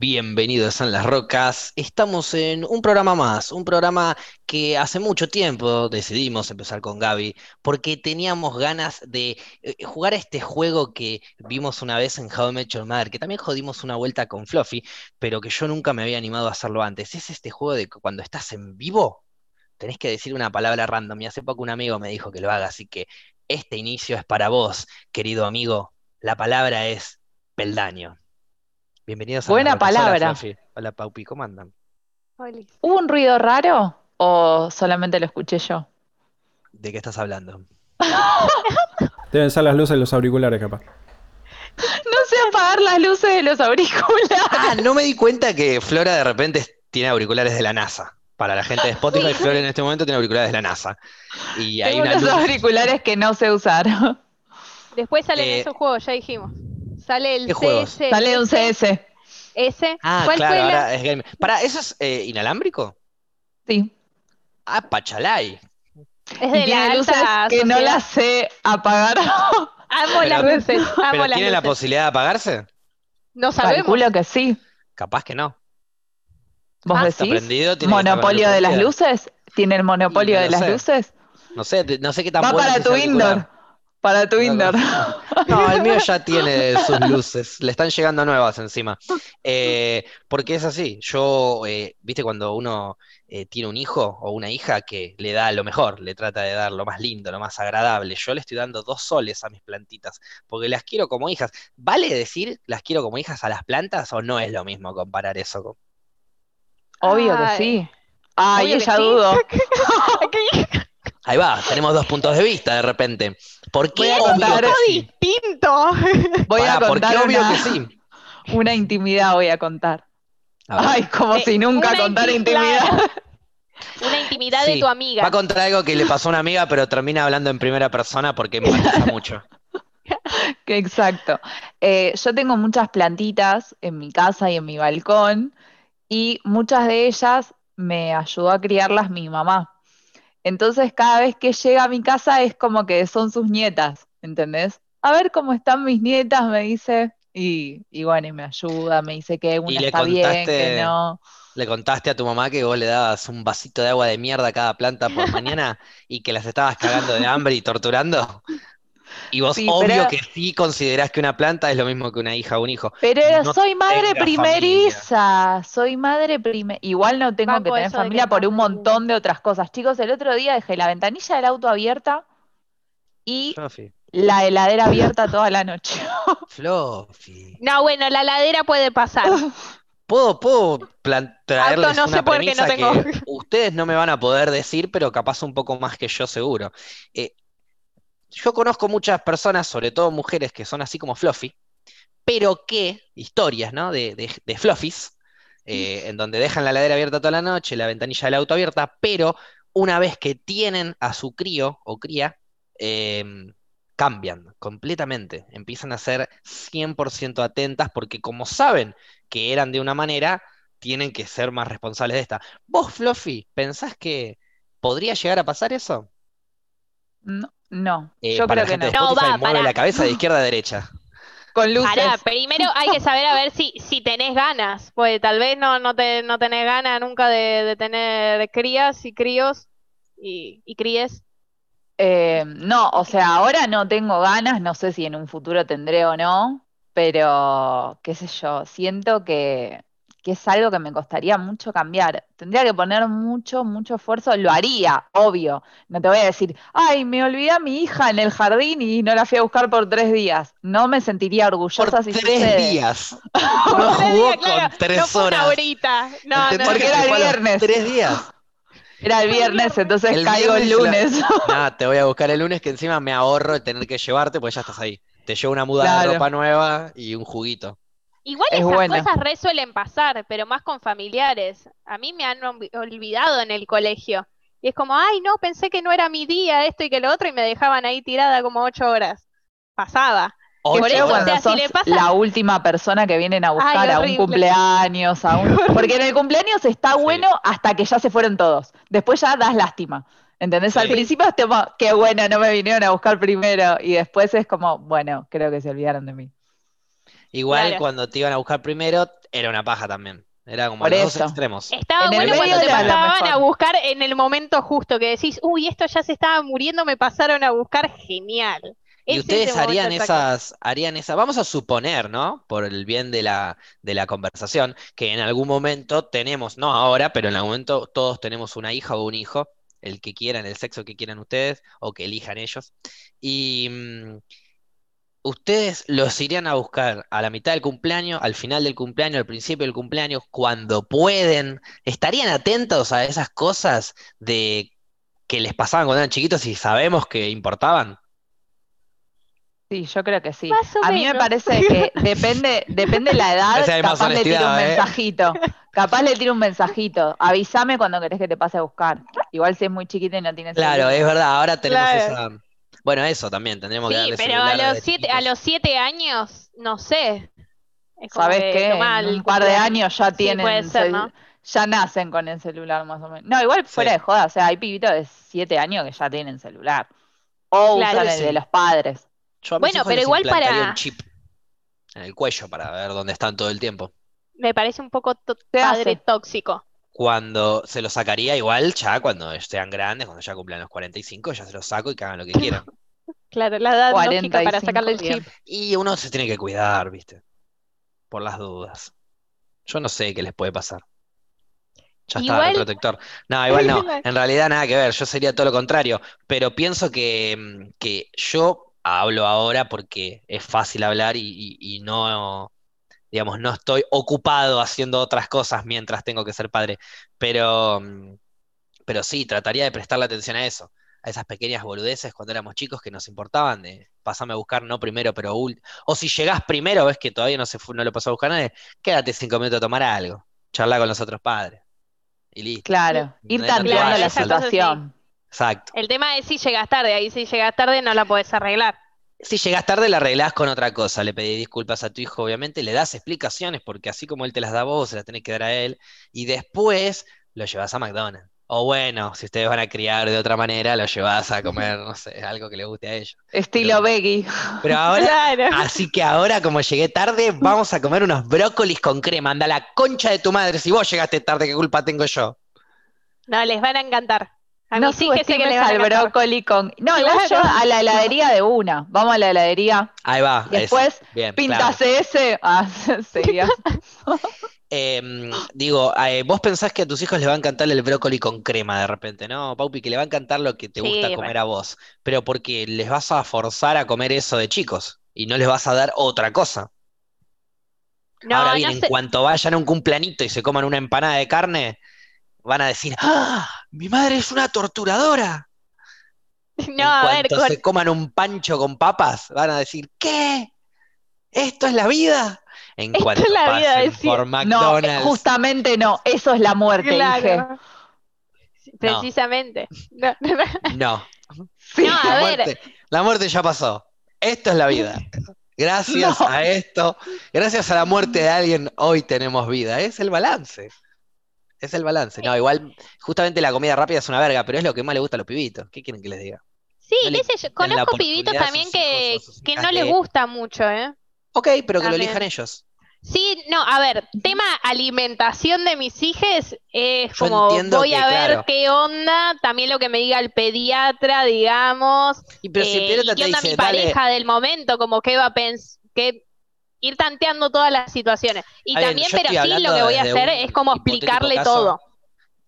Bienvenidos a Las Rocas. Estamos en un programa más, un programa que hace mucho tiempo decidimos empezar con Gaby, porque teníamos ganas de eh, jugar este juego que vimos una vez en How I Met Your Mother, que también jodimos una vuelta con Fluffy, pero que yo nunca me había animado a hacerlo antes. Es este juego de cuando estás en vivo, tenés que decir una palabra random, y hace poco un amigo me dijo que lo haga, así que este inicio es para vos, querido amigo. La palabra es peldaño. Bienvenidos a Buena. Hola, palabra. Hola, Paupi, ¿cómo andan? ¿Hubo un ruido raro o solamente lo escuché yo? ¿De qué estás hablando? Deben ser las luces de los auriculares, capaz. No sé apagar las luces de los auriculares. Ah, no me di cuenta que Flora de repente tiene auriculares de la NASA. Para la gente de Spotify, Flora en este momento tiene auriculares de la NASA. Y hay Tengo unos luz. auriculares que no sé usar. Después salen Eh, esos juegos, ya dijimos. Sale el ¿qué juegos? CS. Sale un CS. Ese. Ah, ¿Cuál claro, fue la- ahora es game. Para, ¿eso es eh, inalámbrico? Sí. Ah, Pachalay. Es Y de la tiene luces alta que no las sé apagar. Amo las luces. Amo ¿Pero las tiene la posibilidad de apagarse? No sabemos. Calculo que sí. Capaz que no. ¿Vos Ah, decís? tiene ¿Monopolio de las luces? ¿Tiene el monopolio no de las sé. luces? No sé, no sé qué tan Va para tu indoor. Para tu No, indoor. No, el mío ya tiene sus luces, le están llegando nuevas encima. Eh, porque es así, yo, eh, viste, cuando uno eh, tiene un hijo o una hija que le da lo mejor, le trata de dar lo más lindo, lo más agradable, yo le estoy dando dos soles a mis plantitas, porque las quiero como hijas. ¿Vale decir las quiero como hijas a las plantas o no es lo mismo comparar eso? con- Obvio que sí. Ay, Obvio ella sí. dudo. Ahí va, tenemos dos puntos de vista de repente. ¿Por qué Voy a obvio contar- que sí? Distinto. Voy a Pará, ¿por qué contar obvio una, que sí? una intimidad, voy a contar. A. Ay, como Eh, si nunca una contara inti- intimidad. Una intimidad Sí, de tu amiga. Va a contar algo que le pasó a una amiga, pero termina hablando en primera persona porque empatiza mucho. Que Exacto. Eh, yo tengo muchas plantitas en mi casa y en mi balcón y muchas de ellas me ayudó a criarlas mi mamá. Entonces cada vez que llega a mi casa es como que son sus nietas, ¿entendés? A ver cómo están mis nietas, me dice. Y, y bueno, y me ayuda, me dice que una está bien, contaste- que no. Le contaste a tu mamá que vos le dabas un vasito de agua de mierda a cada planta por mañana y que las estabas cagando de hambre y torturando. Y vos, Sí, obvio pero- que sí considerás que una planta es lo mismo que una hija o un hijo. Pero No soy madre primeriza, soy madre primeriza. Igual no tengo Banco que tener que familia por un montón de otras cosas. Chicos, el otro día dejé la ventanilla del auto abierta y Fluffy. la heladera abierta toda la noche. Fluffy. No, bueno, la ladera puede pasar. ¿Puedo, puedo traerles no sé una por qué no premisa tengo. que ustedes no me van a poder decir, pero capaz un poco más que yo seguro? Eh, yo conozco muchas personas, sobre todo mujeres, que son así como Fluffy, pero que, historias, ¿no? De, de, de Fluffies, eh, en donde dejan la ladera abierta toda la noche, la ventanilla del auto abierta, pero una vez que tienen a su crío o cría, em, cambian completamente, empiezan a ser 100% atentas porque como saben que eran de una manera, tienen que ser más responsables de esta. ¿Vos, Fluffy, pensás que podría llegar a pasar eso? No, no, Eh, yo para creo la que no. de No, Spotify, va, mueve la cabeza de izquierda a derecha. Con luces. Pará, primero hay que saber a ver si, si tenés ganas, pues tal vez no, no, te, no tenés ganas nunca de, de tener crías y críos y, y críes. Eh, no, o sea, ahora no tengo ganas, no sé si en un futuro tendré o no, pero qué sé yo, siento que, que es algo que me costaría mucho cambiar. Tendría que poner mucho, mucho esfuerzo, lo haría, obvio. No te voy a decir, ay, me olvidé a mi hija en el jardín y no la fui a buscar por tres días. No me sentiría Por orgullosa si tres sucede. días. No jugó claro, con tres no fue una horas. horita. No, no, ¿Entendés Porque que era el viernes. Tres días. Era el viernes, entonces El caigo el la- lunes. Nada, te voy a buscar el lunes que encima me ahorro de tener que llevarte porque ya estás ahí. Te llevo una muda de ropa nueva y un juguito. Igual Es esas buena. cosas re suelen pasar, pero más con familiares. A mí me han olvi- olvidado en el colegio. Y es como, ay, no, pensé que no era mi día, esto y que lo otro, y me dejaban ahí tirada como ocho horas. Pasaba. Ocho Por eso, o sea, si le pasa- la última persona que vienen a buscar Ay, a un cumpleaños, a un... Porque en el cumpleaños está Sí. bueno hasta que ya se fueron todos. Después ya das lástima. ¿Entendés? Al Sí. principio es como, qué bueno, no me vinieron a buscar primero. Y después es como, bueno, creo que se olvidaron de mí. Igual Claro. cuando te iban a buscar primero, era una paja también. Era como Por los dos extremos. Estaba En el bueno medio cuando te pasaban a buscar en el momento justo, que decís, uy, esto ya se estaba muriendo, me pasaron a buscar, genial. Y ustedes harían esas, harían esa, vamos a suponer, ¿no? Por el bien de la, de la conversación, que en algún momento tenemos, no ahora, pero en algún momento todos tenemos una hija o un hijo, el que quieran, el sexo que quieran ustedes, o que elijan ellos. Y mm, ustedes los irían a buscar a la mitad del cumpleaños, al final del cumpleaños, al principio del cumpleaños, cuando pueden. ¿Estarían atentos a esas cosas de que les pasaban cuando eran chiquitos y sabemos que importaban? Sí, yo creo que sí. Más o A mí me parece que depende, depende la edad, capaz le tiro un ¿eh? mensajito. Capaz le tiro un mensajito. Avísame cuando querés que te pase a buscar. Igual si es muy chiquita y no tienes Claro, es verdad, ahora tenemos Claro. esa. Bueno, eso también, tendremos que Sí, darle pero celular a los desde siete, a los siete años, no sé. ¿Sabes que qué? En un par de años ya Sí, tienen puede ser, ¿no? ya nacen con el celular más o menos. No, igual fuera Sí. de joda, o sea, hay pibitos de 7 años que ya tienen celular. O Claro. usan el de los padres. Yo a mis Bueno, hijos pero les igual para- un chip en el cuello para ver dónde están todo el tiempo. Me parece un poco to- ¿Qué padre hace? tóxico. Cuando se los sacaría igual, ya cuando sean grandes, cuando ya cumplan los 45, ya se los saco y que hagan lo que quieran. Claro, la edad lógica para 45, sacarle el chip. Y uno se tiene que cuidar, ¿viste? Por las dudas. Yo no sé qué les puede pasar. Ya está, Igual- el protector. No, igual no. En realidad nada que ver. Yo sería todo lo contrario. Pero pienso que, mm, que yo hablo ahora porque es fácil hablar y, y- y no, digamos, no estoy ocupado haciendo otras cosas mientras tengo que ser padre. Pero, mm, pero sí, trataría de prestarle atención a eso. A esas pequeñas boludeces cuando éramos chicos que nos importaban de pasarme a buscar no primero, pero último. O si llegás primero, ves que todavía no se fu- no lo pasó a buscar nadie, quédate cinco minutos a tomar algo. Charlar con los otros padres. Y listo. Claro, ir tanteando la- situación. Exacto. El tema es si llegas tarde, ahí si llegas tarde no la podés arreglar. Si llegas tarde, la arreglás con otra cosa. Le pedís disculpas a tu hijo, obviamente, le das explicaciones, porque así como él te las da a vos, se las tenés que dar a él, y después lo llevas a McDonald's. O bueno, si ustedes van a criar de otra manera, lo llevas a comer, no sé, algo que le guste a ellos. Estilo Pero- Becky. Pero ahora, Claro. así que ahora, como llegué tarde, vamos a comer unos brócolis con crema. Anda la concha de tu madre. Si vos llegaste tarde, ¿qué culpa tengo yo? No, les van a encantar. A No mis hijas sé que a al brócoli con. No, yo a la heladería de una. Vamos a la heladería. Ahí va. Después, Bien, claro. Píntase ese. Ah, seguía. Em, digo, eh, vos pensás que a tus hijos les va a encantar el brócoli con crema de repente, ¿no, Paupi? Que le va a encantar lo que te Sí, gusta comer a vos, pero porque les vas a forzar a comer eso de chicos y no les vas a dar otra cosa. No, Ahora no bien, en cuanto vayan a un cumplanito y se coman una empanada de carne, van a decir, ¡Ah! ¡Mi madre es una torturadora! En No, a ver, cuanto con- se coman un pancho con papas, van a decir, ¿qué? ¿Esto es la vida? En Esto cuanto es la vida, por No, McDonald's. justamente no. Eso es la muerte, dije. Precisamente. No, no, no. No, Sí. No, a la ver. muerte, la muerte ya pasó. Esto es la vida. Gracias No. a esto, gracias a la muerte de alguien, hoy tenemos vida. Es el balance. Es el balance. No, igual, justamente la comida rápida es una verga, pero es lo que más le gusta a los pibitos. ¿Qué quieren que les diga? Sí, No yo, conozco pibitos también que, que no les gusta mucho, ¿eh? Ok, pero que lo elijan ellos. Sí, no, a ver, tema alimentación de mis hijas es Yo como voy que, a ver claro. qué onda, también lo que me diga el pediatra, digamos, Y pero si el eh, pediatra y te qué onda dice, mi dale, pareja del momento, como qué va a pensar, ir tanteando todas las situaciones. Y también, pero sí, lo que voy a hacer es como explicarle caso, todo.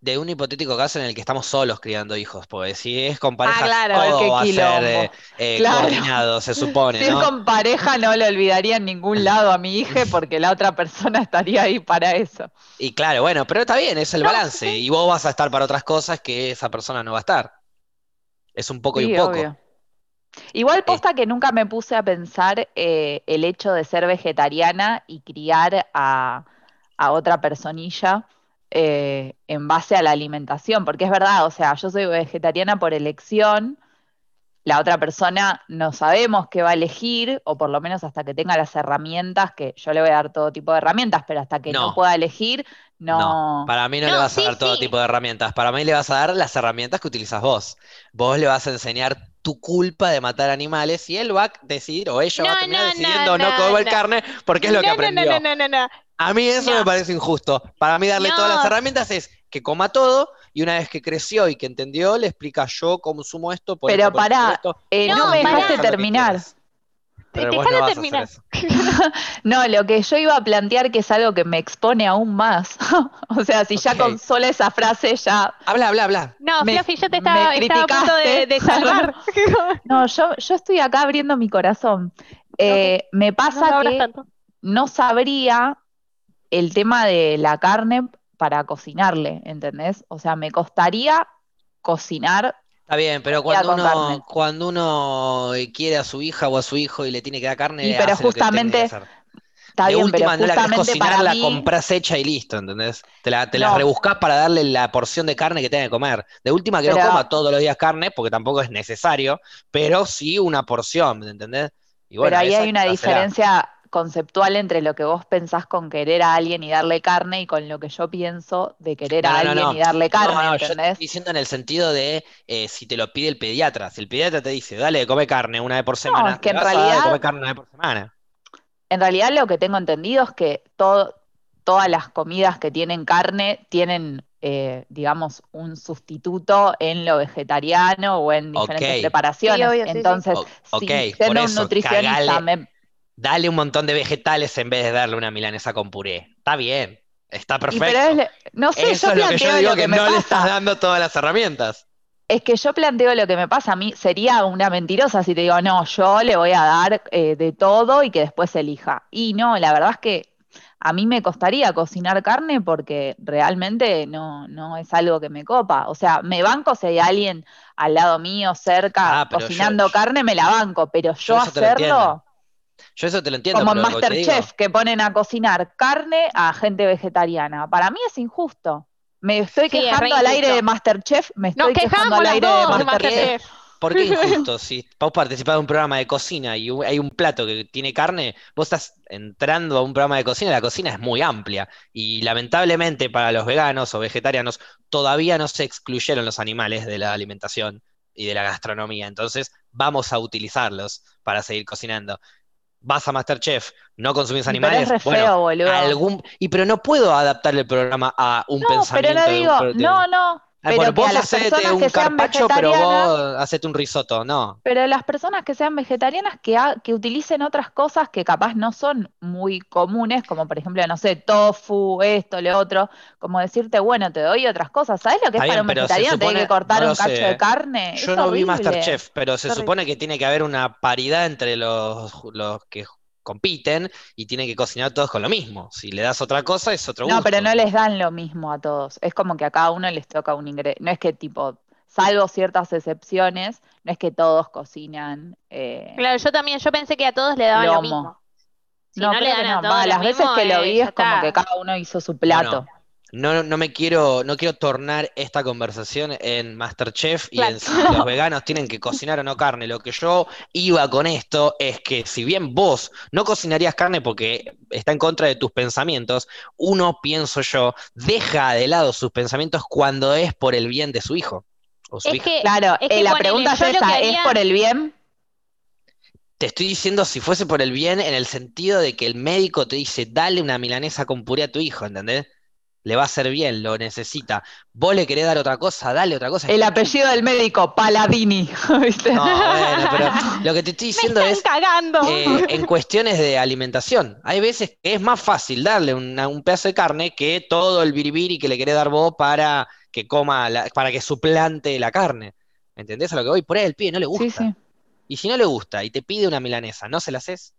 de un hipotético caso en el que estamos solos criando hijos, porque si es con pareja, claro. todo va a ser eh, eh, Claro. coordinado, se supone, Si es con pareja, no lo olvidaría en ningún lado a mi hija porque la otra persona estaría ahí para eso. Y claro, bueno, pero está bien, es el No, balance. Y vos vas a estar para otras cosas que esa persona no va a estar. Es un poco y un poco. obvio. Igual posta que nunca me puse a pensar eh, el hecho de ser vegetariana y criar a, a otra personilla eh, en base a la alimentación, porque es verdad, o sea, yo soy vegetariana por elección, la otra persona no sabemos qué va a elegir, o por lo menos hasta que tenga las herramientas, que yo le voy a dar todo tipo de herramientas, pero hasta que no, No. pueda elegir, no. Para mí no, le vas a dar todo sí. tipo de herramientas. Para mí le vas a dar las herramientas que utilizas vos. Vos le vas a enseñar tu culpa de matar animales y él va a decidir, o ella va a terminar no, decidiendo no, no, comer no. carne porque es lo que No, no, no, aprendió. No, no, no, no. A mí eso No. me parece injusto. Para mí darle todas las herramientas es que coma todo y una vez que creció y que entendió, le explica yo consumo esto, por Pero esto, por esto, por pará, esto. eh, no, No, me pará. dejaste terminar. Pero vos no vas a hacer terminar. eso. No, lo que yo iba a plantear que es algo que me expone aún más. o sea, si ya con sola esa frase ya... Habla, habla, habla. No, Me- Fluffy, yo te me estaba, estaba a punto de, de salvar. No, yo, yo estoy acá abriendo mi corazón. Eh, me pasa que tanto. no sabría el tema de la carne para cocinarle, ¿entendés? O sea, me costaría cocinar. Está bien, pero cuando uno, cuando uno quiere a su hija o a su hijo y le tiene que dar carne, Y pero hace lo que justamente- hacer. Está de bien, última, pero no la querés justamente cocinar, la mí, compras hecha y listo, ¿entendés? Te la, te la No. rebuscás para darle la porción de carne que tenga que comer. De última, que no coma todos los días carne, porque tampoco es necesario, pero sí una porción, ¿entendés? Y bueno, pero ahí hay una diferencia conceptual entre lo que vos pensás con querer a alguien y darle carne y con lo que yo pienso de querer No, a no, no, alguien no. y darle carne, No, no, yo te ¿entendés? estoy diciendo en el sentido de eh, si te lo pide el pediatra. Si el pediatra te dice, dale, come carne una vez por semana, es que le en realidad- comer carne una vez por semana. En realidad lo que tengo entendido es que todo, todas las comidas que tienen carne tienen, eh, digamos, un sustituto en lo vegetariano o en diferentes preparaciones. Sí, obvio, sí, sí. Entonces, si siendo un nutricionista cagale. me- Dale un montón de vegetales en vez de darle una milanesa con puré. Está bien, está y perfecto. pero es no sé, Eso yo es lo que yo digo que, no le estás dando todas las herramientas. Es que yo planteo lo que me pasa a mí, sería una mentirosa si te digo, no, yo le voy a dar eh, de todo y que después elija. Y no, la verdad es que a mí me costaría cocinar carne porque realmente no, no es algo que me copa. O sea, me banco si hay alguien al lado mío, cerca, Ah, yo- cocinando yo- carne, me la banco, pero yo, entiendo, hacerlo, Yo eso te lo entiendo, como en Masterchef, que ponen a cocinar carne a gente vegetariana, para mí es injusto. Me estoy Sí, es re quejando al aire de Masterchef, me Nos estoy quejando quejamos al aire de de Masterchef. Masterchef. ¿Por qué injusto? Si vos participás de un programa de cocina y hay un plato que tiene carne, vos estás entrando a un programa de cocina, la cocina es muy amplia y lamentablemente para los veganos o vegetarianos todavía no se excluyeron los animales de la alimentación y de la gastronomía, entonces vamos a utilizarlos para seguir cocinando. Vas a Masterchef, no consumís animales, Pero es re bueno, boludo. algún y pero no puedo adaptar el programa a un No, pero pensamiento no de un digo, no, no, Ah, pero bueno, vos las hacete personas un que sean carpaccio, pero vos hacete un risotto, no. pero las personas que sean vegetarianas que, ha- que utilicen otras cosas que capaz no son muy comunes, como por ejemplo, no sé, tofu, esto, lo otro, como decirte, bueno, te doy otras cosas. ¿Sabes lo que es para un vegetariano tener supone- que cortar no un cacho sé, de carne? Yo Es no vi horrible. Masterchef, pero se supone que tiene que haber una paridad entre los, los que compiten y tienen que cocinar todos con lo mismo. Si le das otra cosa, es otro No, gusto. pero no les dan lo mismo a todos. Es como que a cada uno les toca un ingrediente. No es que tipo, salvo ciertas excepciones, no es que todos cocinan. eh, Claro, yo también, yo pensé que a todos le daban lo mismo. Si no, no, le dan a no. todos Va, lo las veces que lo eh, vi es como que cada uno hizo su plato. No, no me quiero, no quiero tornar esta conversación en Masterchef y Claro. en si los veganos tienen que cocinar o no carne. Lo que yo iba con esto es que si bien vos no cocinarías carne porque está en contra de tus pensamientos, uno, pienso yo, deja de lado sus pensamientos cuando es por el bien de su hijo o su Es hija. que, Claro, es que eh, la pregunta es esa, ¿es haría- por el bien? Te estoy diciendo si fuese por el bien en el sentido de que el médico te dice, dale una milanesa con puré a tu hijo, ¿entendés? Le va a hacer bien, lo necesita. Vos le querés dar otra cosa, dale otra cosa. El apellido del médico, Paladini. ¿viste? No, bueno, pero lo que te estoy me diciendo están es cagando. eh, en cuestiones de alimentación. Hay veces que es más fácil darle una- un pedazo de carne que todo el biribiri que le querés dar vos para que coma, la- para que suplante la carne. ¿Entendés a lo que voy? Por ahí el pibe no le gusta. Sí, sí. Y si no le gusta y te pide una milanesa, ¿no se la haces?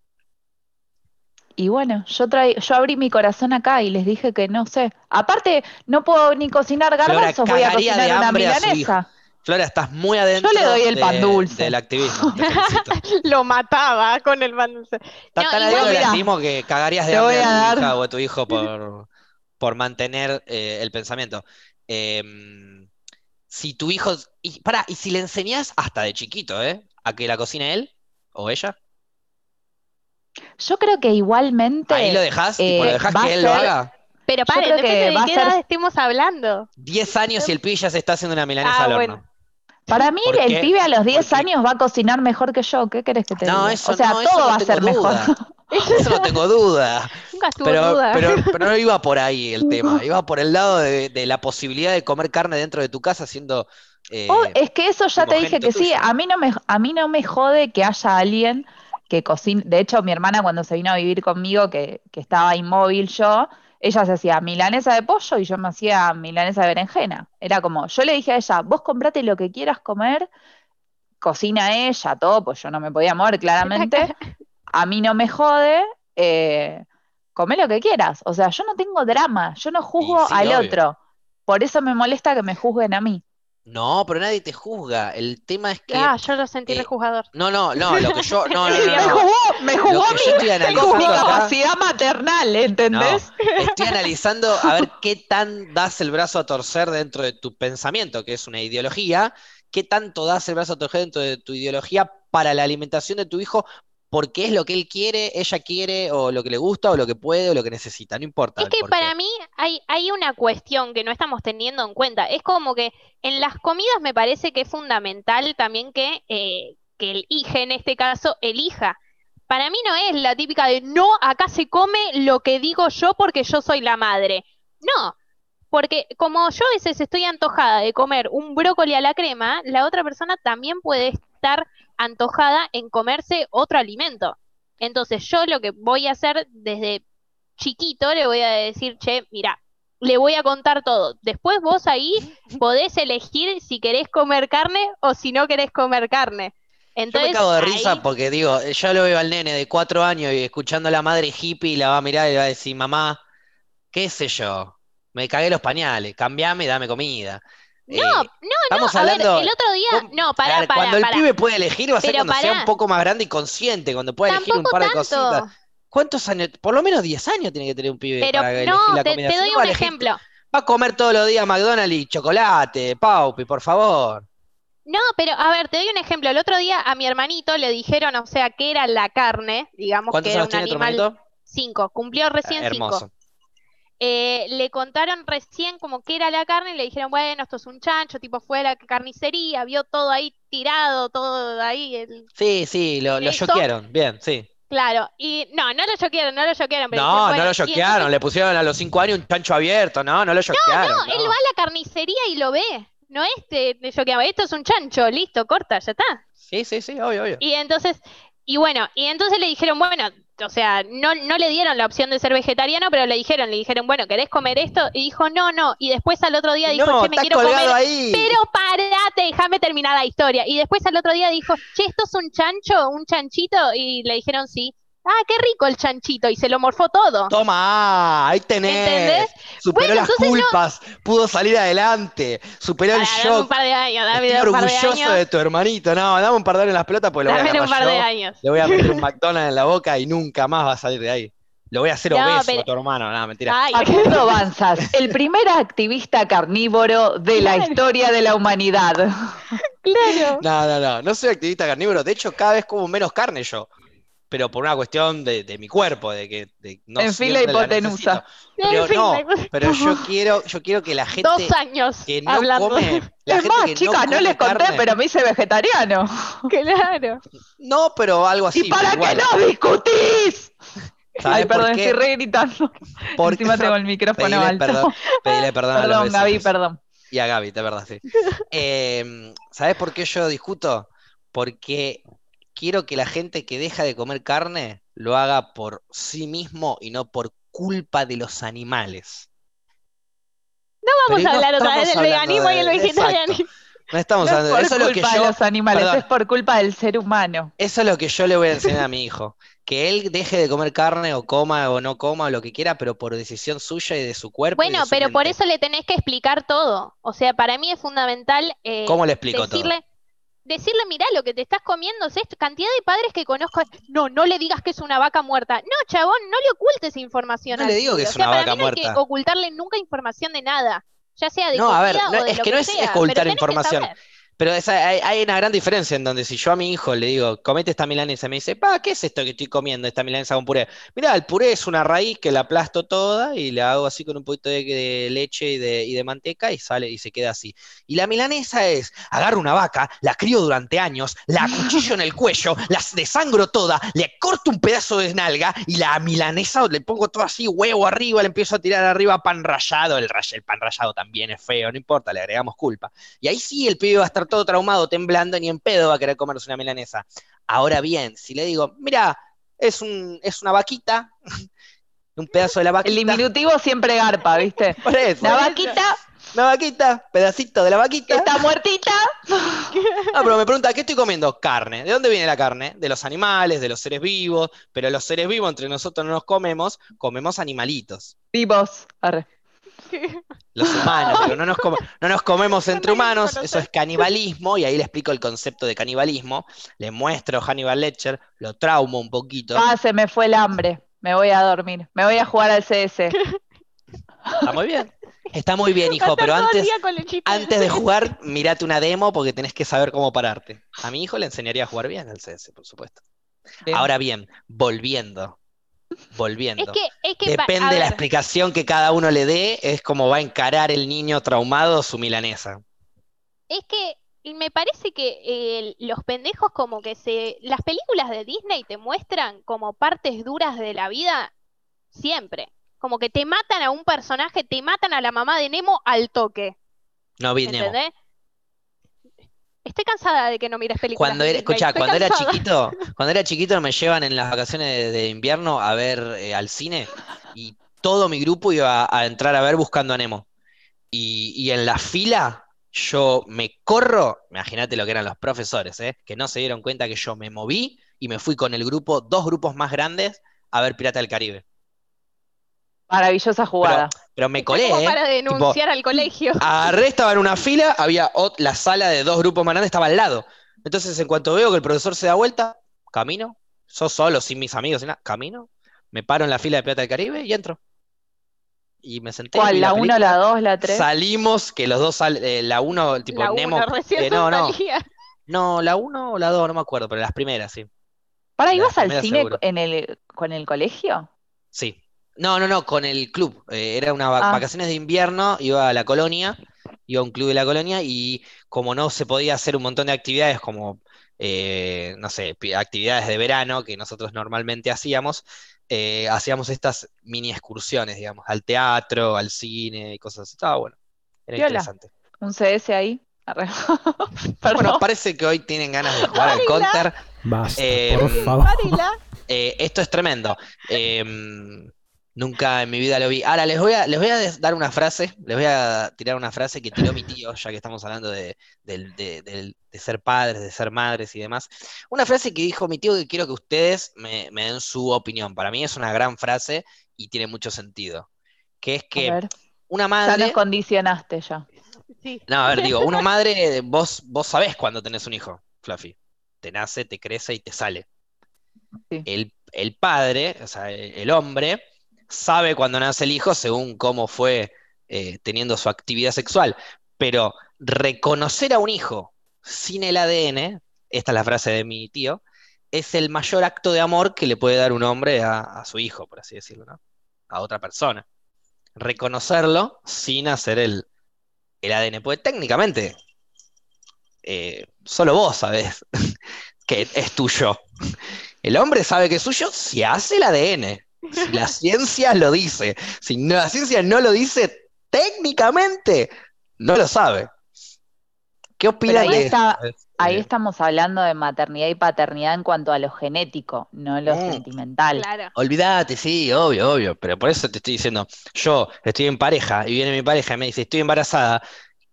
Y bueno, yo traí, yo abrí mi corazón acá y les dije que no sé. Aparte, no puedo ni cocinar garbanzos, voy a cagaría de cocinar una milanesa. Flora, estás muy adentro le doy el de- pan dulce. del activismo. Lo mataba con el pan dulce. Estás No, tan adentro del activismo que cagarías de hambre a tu dar- hija o a tu hijo por, por mantener eh, el pensamiento. Eh, si tu hijo. Y, pará, y si le enseñás hasta de chiquito, ¿eh? A que la cocine él o ella, Yo creo que igualmente ahí lo dejás, tipo, eh, lo dejás va que él lo haga. Pero paren, que de qué ser- edad estemos hablando. 10 años y el pibe ya se está haciendo una milanesa Ah, al bueno. horno. Para mí, ¿Por el qué? pibe a los 10 Porque- años va a cocinar mejor que yo. ¿Qué querés que te No, diga? eso o sea, no, todo no va a ser mejor. duda. Eso no tengo duda. Nunca estuvo Pero, en duda. pero, pero no iba por ahí el tema. Iba por el lado de, de la posibilidad de comer carne dentro de tu casa siendo. eh, Oh, es que eso ya te dije que sí. A mí no me, a mí no me jode que haya alguien que cocine. De hecho, mi hermana cuando se vino a vivir conmigo, que, que estaba inmóvil yo, ella se hacía milanesa de pollo y yo me hacía milanesa de berenjena. Era como, yo le dije a ella, vos comprate lo que quieras comer, cocina ella, todo, pues yo no me podía mover claramente. A mí no me jode, eh, come lo que quieras. O sea, yo no tengo drama, yo no juzgo sí, al obvio. otro. Por eso me molesta que me juzguen a mí. No, pero nadie te juzga. El tema es que. Ah, yo lo sentí eh, el jugador. No, no, no, lo que yo. No, no, no, Me jugó, me jugó a mí yo estoy con mi capacidad maternal, ¿entendés? Estoy analizando a ver qué tan das el brazo a torcer dentro de tu pensamiento, que es una ideología, qué tanto das el brazo a torcer dentro de tu ideología para la alimentación de tu hijo, porque es lo que él quiere, ella quiere, o lo que le gusta, o lo que puede, o lo que necesita, no importa. Es que para mí hay, hay una cuestión que no estamos teniendo en cuenta. Es como que en las comidas me parece que es fundamental también que, eh, que el hija, en este caso, elija. Para mí no es la típica de no, acá se come lo que digo yo porque yo soy la madre. No, porque como yo a veces estoy antojada de comer un brócoli a la crema, la otra persona también puede estar antojada en comerse otro alimento. Entonces yo lo que voy a hacer desde chiquito le voy a decir, che, mira, le voy a contar todo. Después vos ahí podés elegir si querés comer carne o si no querés comer carne. Yo me Entonces, cago de ahí- risa porque digo, yo lo veo al nene de cuatro años y escuchando a la madre hippie la va a mirar y le va a decir, mamá, qué sé yo, me cagué los pañales, cambiame y dame comida. No, no, estamos no, a ver, hablando- el otro día, no, pará, ver, pará, cuando el pibe puede elegir va a ser Pero cuando sea un poco más grande y consciente, cuando pueda elegir un par de cositas. ¿Cuántos años? Por lo menos 10 años tiene que tener un pibe Pero para elegir no, la te, comida. te Si doy no, un elegir- ejemplo. Va a comer todos los días McDonald's y chocolate, Paupi, por favor. No, pero a ver, te doy un ejemplo. El otro día a mi hermanito le dijeron, o sea, que era la carne, digamos ¿Cuántos que era años un animal. Cinco, cumplió recién cinco. Hermoso. Eh, le contaron recién como que era la carne y le dijeron, bueno, esto es un chancho, tipo fue a la carnicería, vio todo ahí tirado, todo ahí, el- Sí, sí, lo, lo choquearon, bien, sí. claro. Y no, no lo choquearon, no lo choquearon, pero No, no lo choquearon, le pusieron a los 5 años un chancho abierto, no, no lo choquearon. No, él va a la carnicería y lo ve. No es de, de choqueado, esto es un chancho, listo, corta, ya está. Sí, sí, sí, obvio, obvio. Y entonces, y bueno, y entonces le dijeron, bueno, o sea, no, no le dieron la opción de ser vegetariano, pero le dijeron, le dijeron, bueno, ¿querés comer esto? Y dijo, no, no. Y después al otro día dijo, No, che, me quiero comer. ahí. Pero parate, déjame terminar la historia. Y después al otro día dijo, che, ¿esto es un chancho, un chanchito? Y le dijeron, sí. Ah, qué rico el chanchito. Y se lo morfó todo. Toma, ahí tenés. ¿Entendés? Superó Bueno, las culpas, pudo salir adelante, superó el dame un shock. par de años, dame Estoy un par de orgulloso años. de tu hermanito. No, dame un par de años en las pelotas porque lo voy a Dame un par de años. Le voy a meter un McDonald's en la boca y nunca más va a salir de ahí. Lo voy a hacer No, obeso pero- a tu hermano. No, mentira. Ay, Facundo Banzas, el primer activista carnívoro de la historia de la humanidad. claro. No, no, no. No soy activista carnívoro. De hecho, cada vez como menos carne yo. Pero por una cuestión de, de mi cuerpo, de que de, no En fila hipotenusa. Pero En fin, no, pero yo quiero, yo quiero que la gente Dos años que no hablando. come, la Es gente más, que chicas, no, come les conté, carne- pero me hice vegetariano. Claro. No, pero algo así. ¿Y para qué no discutís? ¿Sabes Ay, perdón, por qué? estoy re gritando. Porque- Encima tengo el micrófono Pedile alto. perdón, pedile perdón, a los Perdón, Gaby, perdón. Y a Gaby, de verdad, sí. Eh, ¿sabes por qué yo discuto? Porque quiero que la gente que deja de comer carne lo haga por sí mismo y no por culpa de los animales. Vamos Pero a no hablar otra vez del hablando veganismo y el de- vegetarianismo. No estamos No es hablando por de eso. Es lo que culpa de los animales, perdón. es por culpa del ser humano. eso es lo que yo le voy a enseñar a mi hijo. Que él deje de comer carne o coma o no coma o lo que quiera, pero por decisión suya y de su cuerpo. y de Bueno, su pero por eso le tenés que explicar todo. O sea, para mí es fundamental eh, ¿Cómo le explico todo? Decirle, mirá, lo que te estás comiendo es esto. Cantidad de padres que conozco, no, no le digas que es una vaca muerta. No, chabón, no le ocultes información No le digo que O es sea, una para vaca mí no hay que muerta. ocultarle nunca información de nada. Ya sea de No, a ver, comida no, o de es lo que no es ocultar información. Pero hay, una gran diferencia en donde si yo a mi hijo le digo, comete esta milanesa, me dice, pa, ¿qué es esto que estoy comiendo, esta milanesa con puré? Mirá, el puré es una raíz que la aplasto toda y le hago así con un poquito de, leche y de, manteca y sale y se queda así. Y la milanesa es, agarro una vaca, la crío durante años, la acuchillo en el cuello, la desangro toda, le corto un pedazo de nalga y la milanesa le pongo todo así, huevo arriba, le empiezo a tirar arriba pan rallado, el, el pan rallado también es feo, no importa, le agregamos culpa. Y ahí sí el pibe va a estar todo traumado, temblando, ni en pedo va a querer comerse una milanesa. Ahora bien, si le digo, mira, es, un, es una vaquita, un pedazo de la El vaquita. diminutivo siempre garpa, ¿viste? Por eso, La vaquita una vaquita, pedacito de la vaquita. está muertita. Ah, pero me pregunta, ¿qué estoy comiendo? Carne. ¿De dónde viene la carne? De los animales, de los seres vivos, pero los seres vivos entre nosotros no nos comemos, comemos animalitos. Vivos. Arre. Los humanos, pero no nos, come- no nos comemos entre humanos, eso es canibalismo, y ahí le explico el concepto de canibalismo, le muestro Hannibal Lecter, lo traumo un poquito, Ah, se me fue el hambre. Me voy a dormir. Me voy a jugar al CS. está muy bien, está muy bien, hijo, pero antes, antes de jugar, mirate una demo porque tenés que saber cómo pararte. A mi hijo le enseñaría a jugar bien al CS, por supuesto. Bien. Ahora bien, volviendo, volviendo. Es que, es que pa- Depende de la ver, explicación que cada uno le dé, es como va a encarar el niño traumado su milanesa. Es que me parece que eh, los pendejos como que se... Las películas de Disney te muestran como partes duras de la vida siempre. Como que te matan a un personaje, te matan a la mamá de Nemo al toque. No vi Nemo. Estoy cansada de que no mires películas Cuando era, escuchá, cuando era chiquito, cuando era chiquito me llevan en las vacaciones de, de invierno a ver eh, al cine y todo mi grupo iba a, a entrar a ver buscando a Nemo. Y, y en la fila yo me corro, imagínate lo que eran los profesores, ¿eh? que no se dieron cuenta que yo me moví y me fui con el grupo, dos grupos más grandes, a ver Pirata del Caribe. Maravillosa jugada. Pero me colé, como ¿eh? para denunciar al colegio. Agarré, estaba en una fila, había la sala de dos grupos más grandes, estaba al lado. Entonces, en cuanto veo que el profesor se da vuelta, camino, yo solo, sin mis amigos, sin nada, camino, me paro en la fila de Pirata del Caribe y entro. Y me senté. ¿Cuál? ¿La 1, película. la 2, la 3? Salimos, que los dos salen, la uno, tipo La Nemo. uno, recién eh, no, no, salía. no, la uno o la dos, no me acuerdo, pero las primeras, sí. ¿Para, ibas al cine seguro. en el, con el colegio? Sí. No, no, no, con el club. Eh, era una va- Ah. vacaciones de invierno, iba a la colonia, iba a un club de la colonia y como no se podía hacer un montón de actividades como, eh, no sé, actividades de verano que nosotros normalmente hacíamos, eh, hacíamos estas mini excursiones, digamos, al teatro, al cine y cosas así. Estaba bueno. Era interesante. ¿Un CS ahí? Bueno, parece que hoy tienen ganas de jugar al. Counter. Basta, Eh, por favor. Eh, esto es tremendo. Eh, nunca en mi vida lo vi. Ahora les voy a, les voy a dar una frase, les voy a tirar una frase que tiró mi tío, ya que estamos hablando de, de- de ser padres, de ser madres y demás. Una frase que dijo mi tío que quiero que ustedes me, me den su opinión. Para mí es una gran frase y tiene mucho sentido. Que es A que ver, una ya madre. nos condicionaste ya. Sí. No, a ver, digo, una madre, vos, vos sabés cuando tenés un hijo, Fluffy. Te nace, te crece y te sale. Sí. El, el padre, o sea, el, el hombre, sabe cuando nace el hijo según cómo fue eh, teniendo su actividad sexual. Pero reconocer a un hijo sin el ADN, esta es la frase de mi tío, es el mayor acto de amor que le puede dar un hombre a, su hijo, por así decirlo, ¿no? A otra persona. Reconocerlo sin hacer el, el ADN. Porque técnicamente, eh, solo vos sabés que es tuyo. El hombre sabe que es suyo si hace el ADN. Si la ciencia lo dice. Si no- la ciencia no lo dice, técnicamente no lo sabe. ¿Qué opinan ahí de está- eso? Ahí estamos hablando de maternidad y paternidad en cuanto a lo genético, no lo Mm. sentimental. Claro. Olvídate, sí, obvio, obvio. Pero por eso te estoy diciendo, yo estoy en pareja y viene mi pareja y me dice, estoy embarazada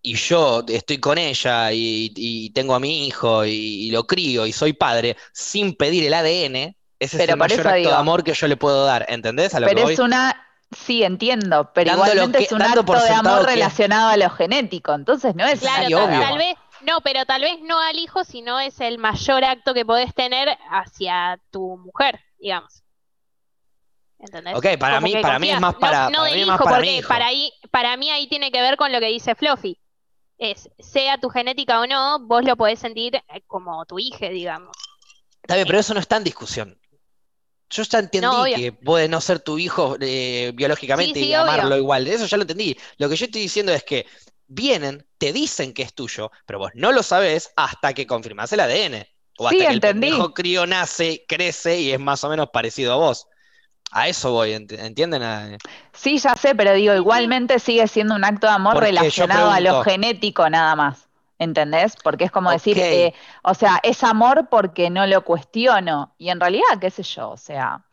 y yo estoy con ella y, y tengo a mi hijo y, y lo crío y soy padre sin pedir el ADN, ese es Pero el por mayor acto de amor que yo le puedo dar. ¿Entendés a lo que Pero voy? es una, sí, entiendo, pero Dando igualmente que- es un acto de amor que- relacionado a lo genético, entonces no es Claro, Sí, una tal, obvio. tal vez, no, pero tal vez no al hijo, sino es el mayor acto que podés tener hacia tu mujer, digamos. ¿Entendés? Ok, para Como mí- para mí es más para- no, no para del es más hijo, para porque mi hijo. para ahí, para mí ahí tiene que ver con lo que dice Fluffy. es, sea tu genética o no, vos lo podés sentir eh, como tu hija, digamos. Está bien, pero eso no está en discusión. Yo ya entendí No, que puede no ser tu hijo eh, biológicamente Sí, sí, y amarlo obvio. igual. Eso ya lo entendí. Lo que yo estoy diciendo es que vienen, te dicen que es tuyo, pero vos no lo sabés hasta que confirmás el ADN. O Sí, hasta que entendí. el pendejo crío nace, crece y es más o menos parecido a vos. A eso voy, ent- ¿entienden? A- Sí, ya sé, pero digo, Sí, sí. igualmente sigue siendo un acto de amor Porque relacionado a lo genético nada más. ¿Entendés? Porque es como decir, Ok. eh, o sea, es amor porque no lo cuestiono. Y en realidad, qué sé yo, o sea,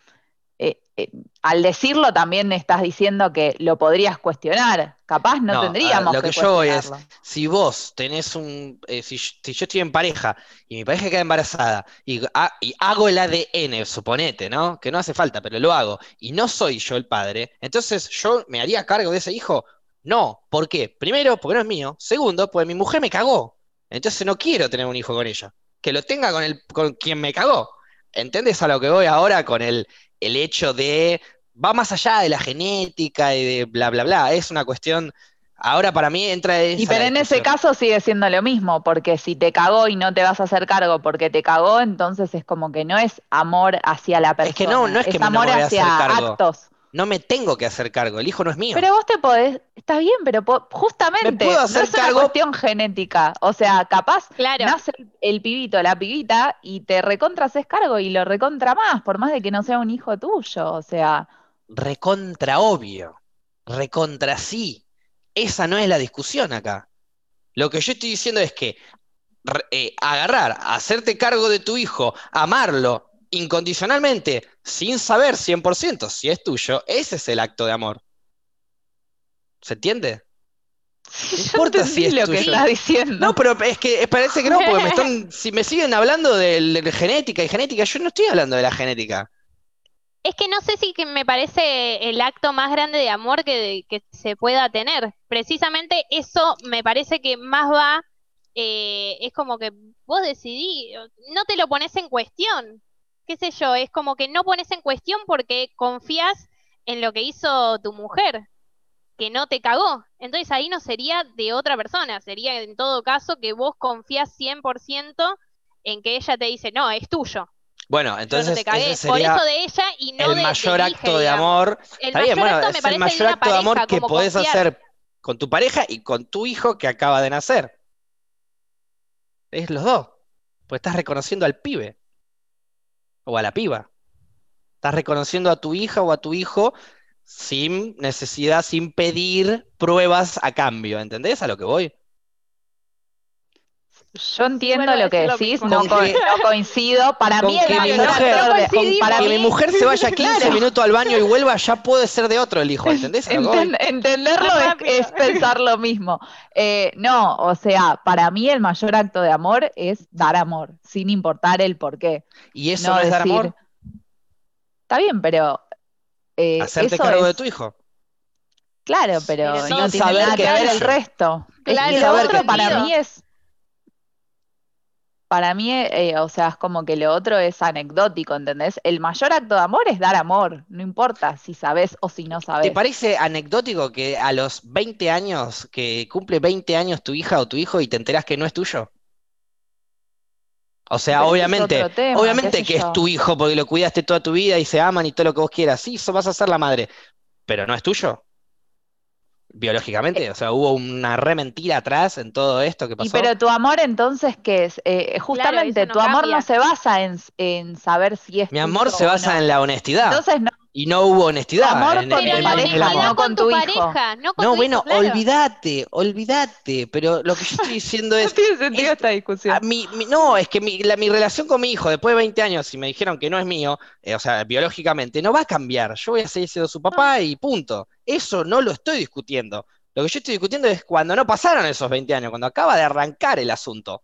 eh, eh, al decirlo también estás diciendo que lo podrías cuestionar. Capaz no, No, a ver, tendríamos lo que, que yo voy es-. Si vos tenés un. si, yo- si yo estoy en pareja y mi pareja queda embarazada y, y hago el ADN, suponete, ¿no? Que no hace falta, pero lo hago, y no soy yo el padre, entonces yo me haría cargo de ese hijo. No, ¿por qué? Primero, porque no es mío. Segundo, porque mi mujer me cagó. Entonces no quiero tener un hijo con ella. Que lo tenga con el, con quien me cagó. ¿Entendés a lo que voy ahora con el, el hecho de. Va más allá de la genética y de bla, bla, bla. Es una cuestión. Ahora para mí entra esa Y pero en ese caso sigue siendo lo mismo, porque si te cagó y no te vas a hacer cargo porque te cagó, entonces es como que no es amor hacia la persona, Es que no, no es que me- no amor me voy a hacer hacia cargo. actos. No me tengo que hacer cargo, el hijo no es mío. Pero vos te podés, está bien, pero po- justamente Me puedo hacer no es una cuestión genética. O sea, capaz Claro. nace el, el pibito, la pibita, y te recontra haces cargo y lo recontra más, por más de que no sea un hijo tuyo. O sea, Recontra obvio. Recontra sí. Esa no es la discusión acá. Lo que yo estoy diciendo es que eh, agarrar, hacerte cargo de tu hijo, amarlo incondicionalmente, sin saber 100% si es tuyo, ese es el acto de amor. ¿Se entiende? yo importa si es lo que tuyo. estás diciendo. No, pero es que eh, parece que no, porque me están, si me siguen hablando de, de genética y genética, yo no estoy hablando de la genética. Es que no sé si que me parece el acto más grande de amor que, que se pueda tener. Precisamente eso me parece que más va, eh, es como que vos decidí, no te lo pones en cuestión. Qué sé yo, es como que no pones en cuestión porque confías en lo que hizo tu mujer, que no te cagó. Entonces ahí no sería de otra persona, sería en todo caso que vos confías 100% en que ella te dice, no, es tuyo. Bueno, no entonces te cagué. ese Por sería eso de ella y no el de, mayor acto de amor. El Está bien, bueno, es el mayor acto de amor que podés confiar. hacer con tu pareja y con tu hijo que acaba de nacer. Es los dos. Pues estás reconociendo al pibe. O a la piba. Estás reconociendo a tu hija o a tu hijo sin necesidad, sin pedir pruebas a cambio. ¿Entendés a lo que voy? Yo entiendo lo que lo decís, no, Con co- que- no coincido. Para con mí el que mi mayor mujer- acto de- No coincidimos. para Que mí mi mujer se vaya 15 Claro. minutos al baño y vuelva, ya puede ser de otro el hijo. ¿Entendés? Enten- entenderlo es, pensar lo mismo. Eh, no, o sea, para mí el mayor acto de amor es dar amor, sin importar el por qué. Y eso No no es dar amor. Está bien, pero eh, Hacerte eso cargo es- de tu hijo. Claro, pero Pero no tiene saber nada que ver el resto. Es Claro, lo otro para mí es, para mí, eh, o sea, es como que lo otro es anecdótico, ¿entendés? El mayor acto de amor es dar amor, no importa si sabes o si no ¿Te sabes. parece anecdótico que a los 20 años, que cumple 20 años tu hija o tu hijo y te enterás que no es tuyo? O sea, Pero ese es obviamente, tema, obviamente que es tu hijo porque lo cuidaste toda tu vida y se aman y todo lo que vos quieras. Sí, eso vas a ser la madre, pero no es tuyo. Biológicamente, o sea, hubo una re mentira atrás en todo esto que Y pasó. pero tu amor entonces, ¿qué es? Eh, justamente, eso no tu amor cambia. no se basa en, en saber si es Mi amor se basa no. en la honestidad Entonces, no, y no hubo honestidad amor en, con en- tu Pero en- la en el pareja, amor. no con tu pareja, no con No, tu bueno, hijo, claro. olvídate, olvídate, pero lo que yo estoy diciendo no es, tiene sentido es- esta discusión. a mi, mi- no, es que mi, la- mi relación con mi hijo, después de 20 años, si me dijeron que no es mío, eh, o sea, biológicamente, no va a cambiar. Yo voy a seguir siendo su papá y punto. Eso no lo estoy discutiendo. Lo que yo estoy discutiendo es cuando no pasaron esos 20 años, cuando acaba de arrancar el asunto.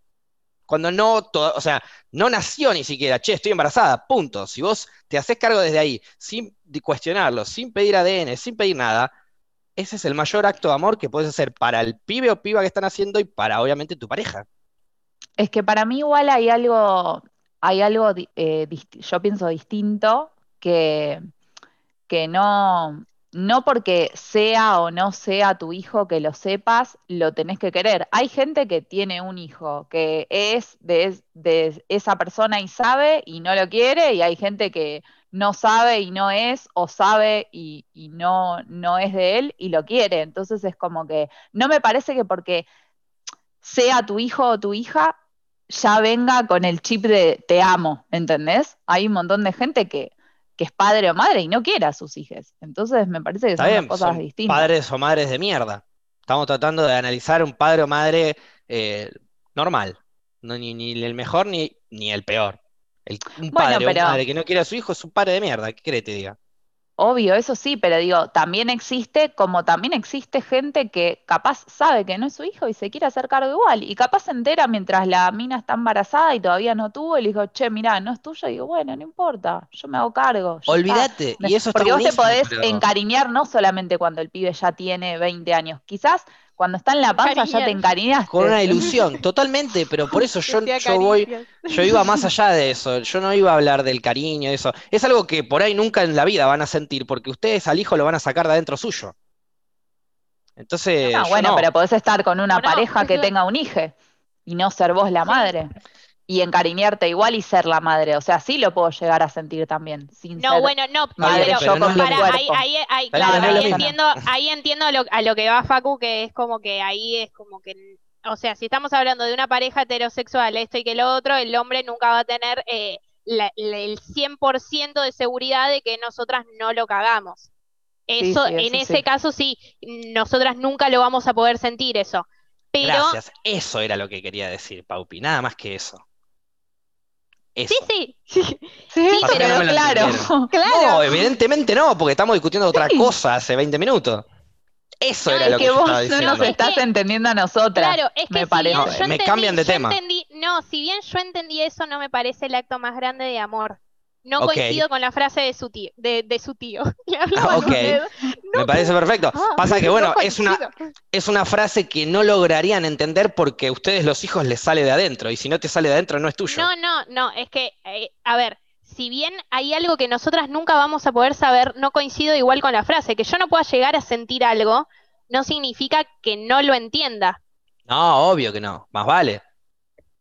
Cuando no, o sea, no nació ni siquiera, che, estoy embarazada, punto. Si vos te haces cargo desde ahí, sin cuestionarlo, sin pedir ADN, sin pedir nada, ese es el mayor acto de amor que puedes hacer para el pibe o piba que están haciendo y para, obviamente, tu pareja. Es que para mí igual hay algo, hay algo, eh, yo pienso distinto, que, que no, no porque sea o no sea tu hijo que lo sepas, lo tenés que querer. Hay gente que tiene un hijo que es de, esa persona y sabe y no lo quiere, y hay gente que no sabe y no es, o sabe y, y no, no es de él y lo quiere. Entonces es como que no me parece que porque sea tu hijo o tu hija, ya venga con el chip de te amo, ¿entendés? Hay un montón de gente que que es padre o madre y no quiere a sus hijos. Entonces me parece que son cosas distintas. Padres o madres de mierda. Estamos tratando de analizar un padre o madre eh, normal. No, ni, ni, el mejor ni, ni el peor. un padre o madre que no quiere a su hijo es un padre de mierda. ¿Qué crees te diga? Obvio, eso sí, pero digo, también existe, como también existe gente que capaz sabe que no es su hijo y se quiere hacer cargo igual, y capaz se entera mientras la mina está embarazada y todavía no tuvo, y le dijo, che, mirá, no es tuyo, y digo, bueno, no importa, yo me hago cargo. Olvídate, y eso está Porque vos te podés encariñar no solamente cuando el pibe ya tiene 20 años, quizás cuando está en la panza ya te encariñaste. Con una ilusión, totalmente, pero por eso yo, yo voy, yo iba más allá de eso, yo no iba a hablar del cariño, eso. Es algo que por ahí nunca en la vida van a sentir, porque ustedes al hijo lo van a sacar de adentro suyo. Entonces. Ah, bueno, pero podés estar con una pareja que tenga un hijo y no ser vos la madre y encariñarte igual y ser la madre. O sea, sí lo puedo llegar a sentir también. Sin no, bueno, no, pero, yo con ahí, ahí, ahí, claro, ahí entiendo, ahí entiendo a lo, a lo que va Facu, que es como que ahí es como que o sea, si estamos hablando de una pareja heterosexual, esto y que lo otro, el hombre nunca va a tener eh, la, el 100% de seguridad de que nosotras no lo cagamos. Eso, en ese caso sí, nosotras nunca lo vamos a poder sentir eso. Pero... Gracias, eso era lo que quería decir, Paupi, nada más que eso. Sí, sí. Sí, pero claro, claro. No, evidentemente no, porque estamos discutiendo otra cosa hace 20 minutos. Eso era lo que, vos no nos estás entendiendo a nosotras. Claro, es que me parece. me cambian de tema. no, si bien yo entendí eso, no me parece el acto más grande de amor. No coincido con la frase de su tío. De, de su tío. Ah. Me parece perfecto. Ah, Pasa que, bueno, es, una, es una frase que no lograrían entender porque a ustedes los hijos les sale de adentro. Y si no te sale de adentro, no es tuyo. No, no, no. Es que, eh, a ver, si bien hay algo que nosotras nunca vamos a poder saber, no coincido igual con la frase. Que yo no pueda llegar a sentir algo no significa que no lo entienda. No, obvio que no. Más vale.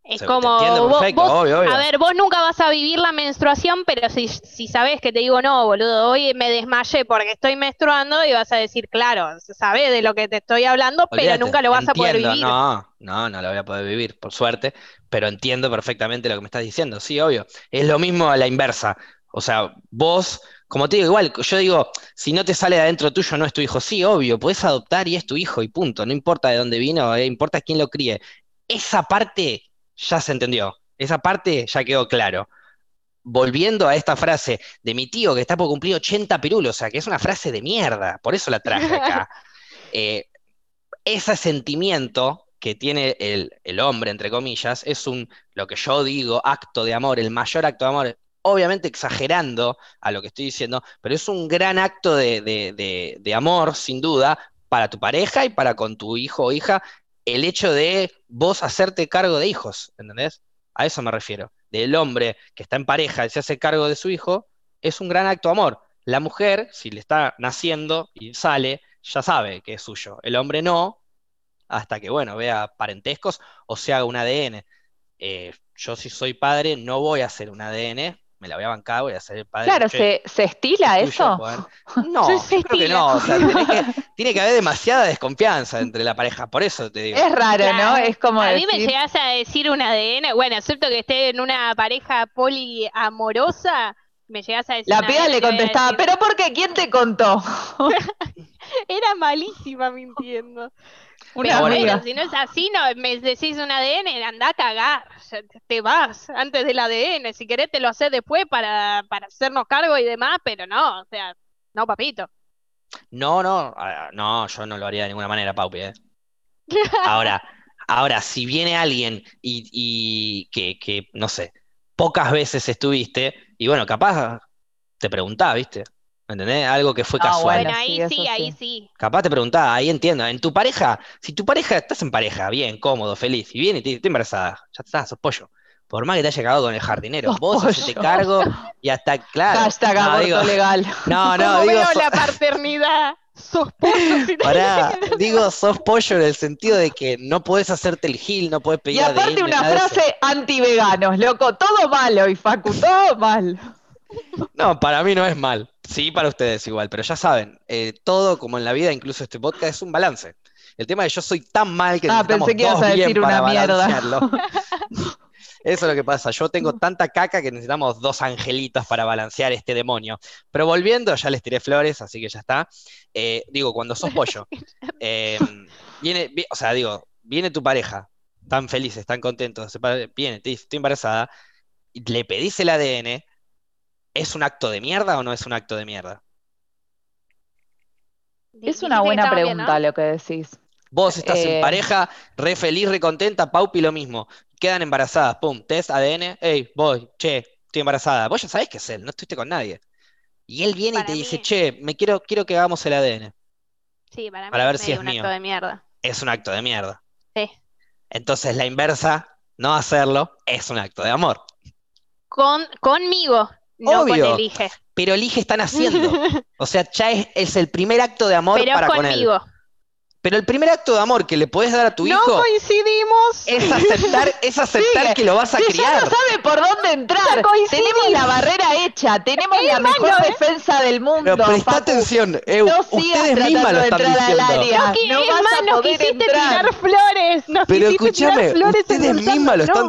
Es como, a ver, vos nunca vas a vivir la menstruación, pero si, si sabes que te digo, no, boludo, hoy me desmayé porque estoy menstruando y vas a decir, claro, sabes de lo que te estoy hablando, pero nunca lo vas a poder vivir. No, no, no lo voy a poder vivir, por suerte, pero entiendo perfectamente lo que me estás diciendo, sí, obvio. Es lo mismo a la inversa. O sea, vos, como te digo, igual, yo digo, si no te sale de adentro tuyo, no es tu hijo. Sí, obvio, puedes adoptar y es tu hijo y punto. No importa de dónde vino, eh, importa quién lo críe. Esa parte ya se entendió. Esa parte ya quedó claro. Volviendo a esta frase de mi tío que está por cumplir 80 pirulos, o sea, que es una frase de mierda, por eso la traje acá. Eh, ese sentimiento que tiene el, hombre, entre comillas, es un, lo que yo digo, acto de amor, el mayor acto de amor, obviamente exagerando a lo que estoy diciendo, pero es un gran acto de, de amor, sin duda, para tu pareja y para con tu hijo o hija, el hecho de vos hacerte cargo de hijos, ¿entendés? A eso me refiero. Del hombre que está en pareja y se hace cargo de su hijo, es un gran acto de amor. La mujer, si le está naciendo y sale, ya sabe que es suyo. El hombre no, hasta que, bueno, vea parentescos o se haga un ADN. Eh, yo si soy padre no voy a hacer un ADN me la voy a bancar, voy a ser el padre. Claro, ¿se, ¿se, estila eso? No, creo que no. O sea, tiene que, haber demasiada desconfianza entre la pareja, por eso te digo. Es raro, ¿no? Es como. A mí me llegas a decir un ADN, bueno, excepto que esté en una pareja poliamorosa, me llegas a decir. La piba le contestaba, ¿pero por qué? ¿Quién te contó? Era malísima mintiendo. Una bueno, si no es así, no me decís un ADN, anda a cagar, te vas antes del ADN, si querés te lo haces después para, para hacernos cargo y demás, pero no, o sea, no, papito. No, no, no, yo no lo haría de ninguna manera, Paupi, ¿eh? Ahora, ahora, si viene alguien y, y que, que, no sé, pocas veces estuviste, y bueno, capaz te preguntaba, ¿viste? ¿Me entendés? Algo que fue ah, casual. Bueno, ahí sí, ahí sí. Capaz te preguntaba, ahí entiendo. En tu pareja, si tu pareja, estás en pareja, bien, cómodo, feliz, y viene y te dice, estoy embarazada, ya está, sos pollo. por más que te haya cagado con el jardinero, Sos vos hacete cargo y hasta, claro. Hashtag no, aborto digo, legal. no, no, ¿Cómo digo, veo la paternidad? Sos pollo. si te pará, no- digo, sos pollo en el sentido de que no podés hacerte el gil, no podés Y pedir aparte ADN, una frase anti-veganos, loco. Todo malo, y Facu, todo mal. No, para mí no es mal. Sí, para ustedes igual, pero ya saben, eh, todo como en la vida, incluso este podcast, es un balance. El tema es que yo soy tan mal que Ah, pensé que ibas a decir para una mierda. balancearlo. Eso es lo que pasa. Yo tengo tanta caca que necesitamos dos angelitos para balancear este demonio. Pero volviendo, ya les tiré flores, así que ya está. Eh, digo, cuando sos pollo, eh, viene, vi- o sea, digo, viene tu pareja, tan felices, tan contentos, viene, te dice, estoy embarazada, y le pedís el ADN, ¿es un acto de mierda o no es un acto de mierda? Es una buena bien, pregunta ¿no? lo que decís. Vos estás en Eh, pareja, re feliz, re contenta, Paupi lo mismo. Quedan embarazadas, pum, test ADN, hey, voy, che, estoy embarazada. Vos ya sabés que es él, no estuviste con nadie. Y él viene y te dice, che, me quiero, quiero que hagamos el ADN. Sí, para mí Para ver es si es un mío. acto de mierda. Es un acto de mierda. Sí. Entonces la inversa, no hacerlo, es un acto de amor. Con, conmigo, no Obvio. con elige. Pero elige están haciendo. O sea, ya es, es el primer acto de amor Pero para con él. conmigo. Pero el primer acto de amor que le podés dar a tu No hijo coincidimos. es aceptar, es aceptar que lo vas a Si ya criar. no sabe por dónde entrar. Ya. Tenemos la barrera hecha, tenemos la mejor malo, ¿eh? defensa del mundo. Pero presta Facu. atención, Eu, No sigas ustedes mismas lo de están entrar al diciendo. área. Que no es vas más, a nos poder quisiste entrar. tirar flores. Nos Pero quisiste tirar escúchame, flores ustedes mismas lo están No,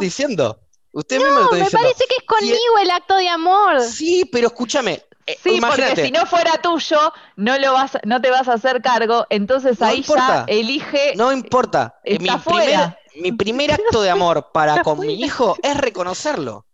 lo No, me parece que es conmigo el acto de amor. Sí, pero escúchame. eh, Sí, imagínate, porque si no fuera tuyo, no lo vas, no te vas a hacer cargo, entonces No ahí importa. ya elige. no importa. eh, mi, primer, mi primer acto de amor para con mi hijo es reconocerlo.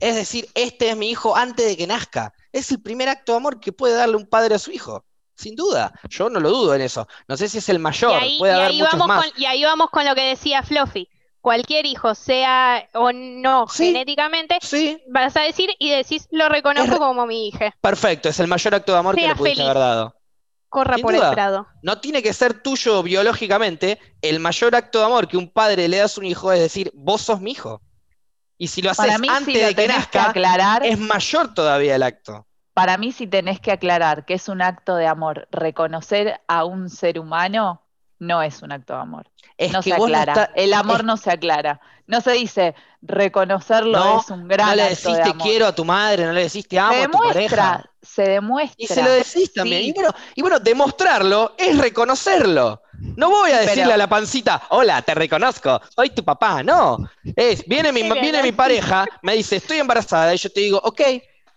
Es decir, este es mi hijo antes de que nazca. Es el primer acto de amor que puede darle un padre a su hijo. Sin duda. Yo no lo dudo en eso. No sé si es el Y mayor, ahí, puede y haber ahí muchos vamos más. con, y ahí vamos con lo que decía Fluffy. Cualquier hijo, sea o no Sí. genéticamente, Sí, vas a decir y decís, lo reconozco Es como mi hija. perfecto. Es el mayor acto de amor que le pudiste feliz. haber dado. Corra Sin por duda. el prado. No tiene que ser tuyo biológicamente. El mayor acto de amor que un padre le da a su hijo es decir, vos sos mi hijo. Y si lo haces Para mí, antes si lo de que tenés que nazca, aclarar, es mayor todavía el acto. para mí si tenés que aclarar que es un acto de amor, reconocer a un ser humano no es un acto de amor. Es no que se no aclara. está- El amor es- no se aclara. No se dice reconocerlo No, es un gran no le acto decís de te quiero a tu madre, no le decís te amo se a tu pareja. se demuestra. Y se lo decís también. Y, bueno, y bueno, demostrarlo es reconocerlo. No voy a decirle pero- a la pancita, hola, te reconozco, soy tu papá. No. Es, viene mi, viene mi la- pareja, me dice, estoy embarazada, y yo te digo, ok,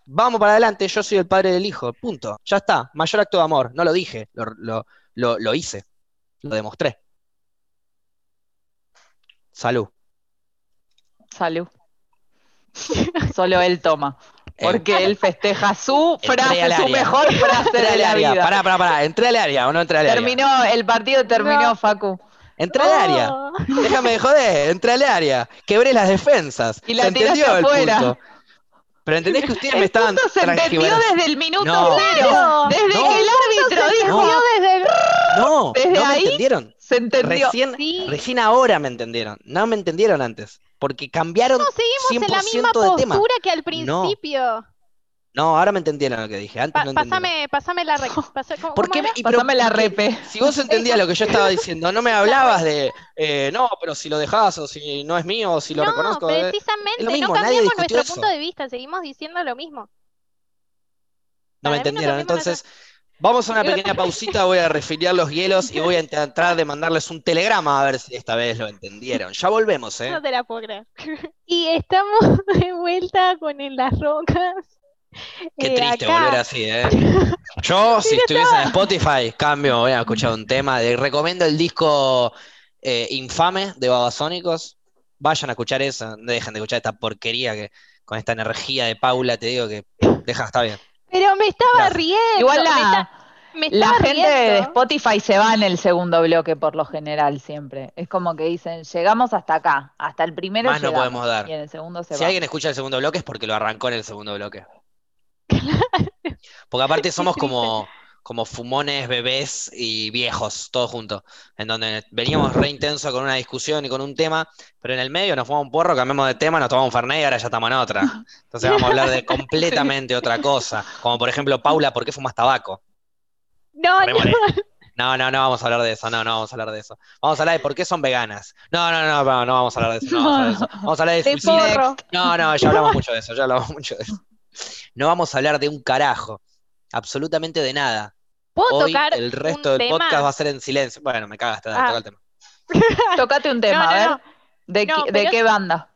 vamos para adelante, yo soy el padre del hijo. Punto. Ya está. Mayor acto de amor. No lo dije, lo, lo, lo, lo hice. Lo demostré. Salud. Salud. Solo él toma. Eh, Porque él festeja su frase, su mejor frase entré de al la área. vida. Pará, pará, pará. Entré al área o no entré al área. Terminó, el partido terminó, No. Facu. Entré al área. Oh. Déjame de joder, entré al área, quebré las defensas. Y la se entendió el punto. Pero entendés que ustedes me El estaban punto se entendió desde el minuto No. cero. Desde No. que el árbitro Se dijo, entendió desde el... No, Desde no me ahí entendieron. se entendió. Recién, Sí. recién ahora me entendieron. No me entendieron antes. Porque cambiaron No, seguimos en la 100% misma de tema. postura que al principio. No, ahora me entendieron lo que dije. Antes Pa- no entendieron. pásame, pásame la rec. pasa- ¿cómo- ¿Por cómo qué era? me- y pero- Pásame la repe. Si vos entendías lo que yo estaba diciendo, no me hablabas de, eh, no, pero si lo dejás o si no es mío o si lo no, reconozco. eh. precisamente, es lo mismo, no nadie cambiamos discutió nuestro eso. punto de vista, seguimos diciendo lo mismo. No me Para entendieron. Entonces, vamos a una pequeña pausita, voy a refiliar los hielos y voy a tratar de mandarles un telegrama a ver si esta vez lo entendieron. Ya volvemos, ¿eh? No te la puedo creer. Y estamos de vuelta con En las Rocas. Qué Eh, triste acá. volver así, ¿eh? Yo, si estuviese en Spotify, cambio, voy a escuchar un tema. De, recomiendo el disco eh, Infame de Babasónicos. Vayan a escuchar eso, no dejen de escuchar esta porquería que con esta energía de Paula, te digo que deja, está bien. Pero me estaba riendo. Igual me, la, está- me la estaba gente de. Spotify se va en el segundo bloque por lo general siempre. Es como que dicen, llegamos hasta acá, hasta el primero Más no podemos dar. Y en el segundo se Si va. alguien escucha el segundo bloque es porque lo arrancó en el segundo bloque. Porque aparte somos como, como fumones, bebés y viejos, todos juntos, en donde veníamos re intenso con una discusión y con un tema, pero en el medio nos fumamos un porro, cambiamos de tema, nos tomamos un Fernet y ahora ya estamos en otra. Entonces vamos a hablar de completamente otra cosa, como por ejemplo, Paula, ¿por qué fumas tabaco? No, no. No, no, no vamos a hablar de eso, no, no vamos a hablar de eso. Vamos a hablar de por qué son veganas. No, no, no, no, no vamos a hablar de eso, no vamos a hablar de eso. Vamos a hablar de De suicidio. porro. No, no, ya hablamos mucho de eso, ya hablamos mucho de eso. No vamos a hablar de un carajo, absolutamente de nada. ¿Puedo Hoy tocar el resto un del tema? podcast va a ser en silencio. Bueno, me cagaste, dale, Ah. toca el tema. Tocate un tema, No, no, a ver. no. ¿De, No, qué- de banda?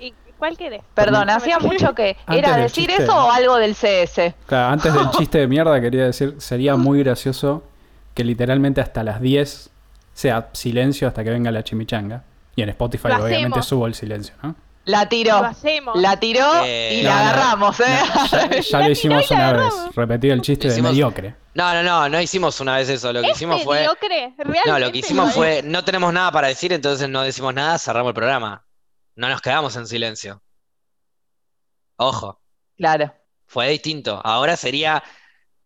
¿Y cuál querés? Perdón, hacía mucho que. ¿Era decir chiste. eso o algo del CS? Claro, antes del chiste de mierda quería decir, sería muy gracioso que literalmente hasta las 10 sea silencio hasta que venga la chimichanga. Y en Spotify Lo obviamente hacemos. subo el silencio, ¿no? La Lo tiró. hacemos. La tiró Eh, y no, la no, agarramos, ¿eh? No, ya ya La lo hicimos una vez. Repetí el chiste Lo de hicimos- mediocre. No, no, no, no hicimos una vez eso. Lo que ¿Es hicimos fue. mediocre? ¿Realmente No, lo que hicimos fue. No tenemos nada para decir, entonces no decimos nada, cerramos el programa. No nos quedamos en silencio. Ojo. Claro. Fue distinto. Ahora sería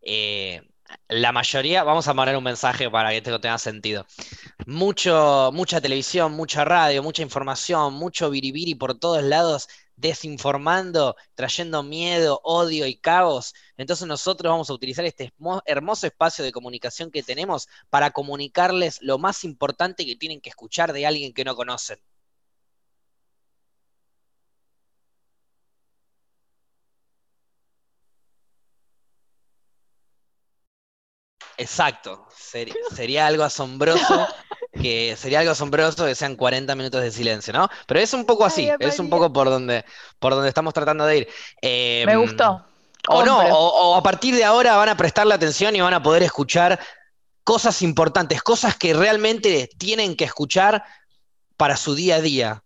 eh, la mayoría, vamos a mandar un mensaje para que esto tenga sentido. Mucho, mucha televisión, mucha radio, mucha información, mucho biribiri por todos lados, desinformando, trayendo miedo, odio y caos. Entonces nosotros vamos a utilizar este hermo- hermoso espacio de comunicación que tenemos para comunicarles lo más importante que tienen que escuchar de alguien que no conocen. Exacto. Ser- sería algo asombroso que sería algo asombroso que sean 40 minutos de silencio, ¿no? Pero es un poco así, Ay, es un poco por donde, por donde estamos tratando de ir. Eh, Me gustó. O no, o, o a partir de ahora van a prestarle atención y van a poder escuchar cosas importantes, cosas que realmente tienen que escuchar para su día a día.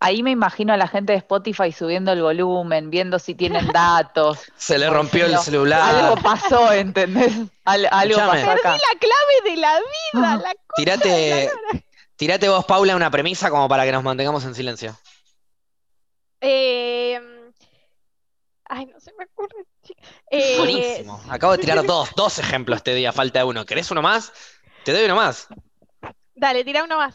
Ahí me imagino a la gente de Spotify subiendo el volumen, viendo si tienen datos. Se le rompió el celular. Algo pasó, ¿entendés? Al- algo Escuchame. pasó acá. La clave de la vida, la cosa Tirate, de la- tirate vos, Paula, una premisa como para que nos mantengamos en silencio. Eh, Ay, no se me ocurre. Eh, Buenísimo. Acabo de tirar dos, dos ejemplos este día, falta uno. ¿Querés uno más? Te doy uno más. Dale, tira uno más.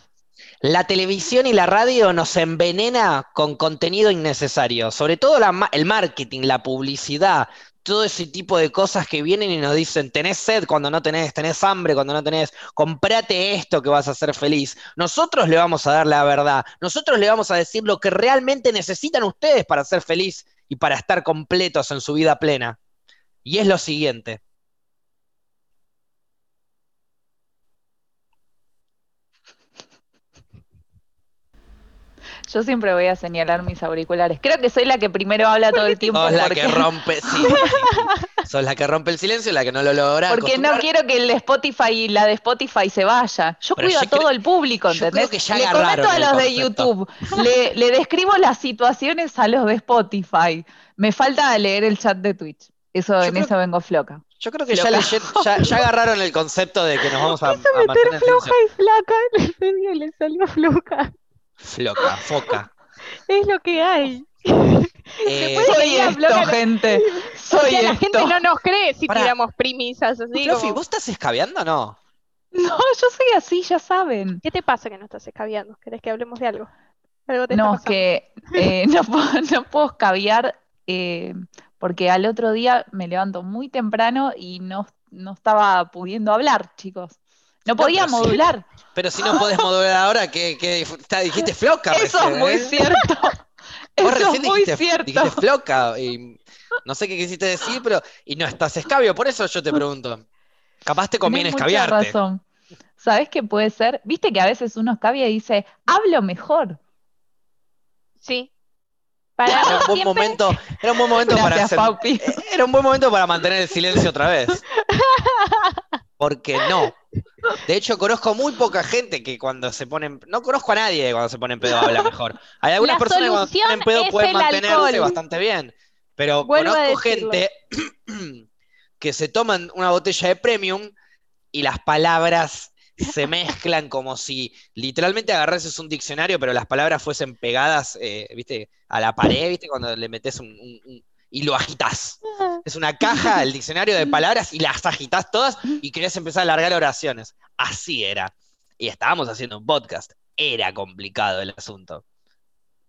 La televisión y la radio nos envenena con contenido innecesario, sobre todo el marketing, la publicidad, todo ese tipo de cosas que vienen y nos dicen, tenés sed cuando no tenés, tenés hambre cuando no tenés, comprate esto que vas a ser feliz. Nosotros le vamos a dar la verdad, nosotros le vamos a decir lo que realmente necesitan ustedes para ser feliz y para estar completos en su vida plena. Y es lo siguiente. Yo siempre voy a señalar mis auriculares. Creo que soy la que primero habla todo el tiempo Sos la porque, que rompe, sí. Sos la que rompe el silencio, la que no lo logra porque no quiero que el de Spotify y la de Spotify se vaya. Yo Pero cuido yo a todo creo- el público, yo ¿entendés? creo que ya le comento a los de. YouTube, le, le describo las situaciones a los de Spotify. Me falta leer el chat de Twitch. Eso, Yo en creo- eso vengo floca. Yo creo que ya, leyeron- ya, ya agarraron el concepto de que nos vamos a, a mantener Meter floja y flaca le salió floja. Floca, foca. Es lo que hay. Eh, Soy esto, gente. O Soy sea, la esto. gente no nos cree si Pará. tiramos primisas así Fluffy, como, ¿vos estás escabeando o no? No, yo soy así, ya saben. ¿Qué te pasa que no estás escabeando? ¿Querés que hablemos de algo? Algo te No, es que eh, no, puedo, no puedo escabiar eh, porque al otro día me levanto muy temprano y no, no estaba pudiendo hablar, chicos. No podía sí. modular. Pero si no podés modular ahora, ¿qué, qué está- dijiste floca Eso recién, es muy ¿eh? cierto. Vos Eso recién es muy dijiste, cierto. dijiste floca y no sé qué quisiste decir, pero y no estás escabio, por eso yo te pregunto. Capaz te conviene Tenés mucha escabiarte. razón. ¿Sabés qué puede ser? Viste que a veces uno escabia y dice, hablo mejor. Sí. Para Era un buen momento, era un buen momento para hacer-. Era un buen momento para mantener el silencio otra vez. Porque no. De hecho, conozco muy poca gente que cuando se ponen. No conozco a nadie cuando se ponen pedo habla mejor. Hay algunas La personas que cuando se ponen pedo pueden mantenerse alcohol. bastante bien. Pero Vuelvo conozco gente que se toman una botella de premium y las palabras se mezclan como si literalmente agarrases un diccionario, pero las palabras fuesen pegadas, eh, ¿viste? A la pared, ¿viste? Cuando le metes un- y lo agitas. Es una caja, el diccionario de palabras, y las agitas todas y querés empezar a largar oraciones. Así era. Y estábamos haciendo un podcast. Era complicado el asunto.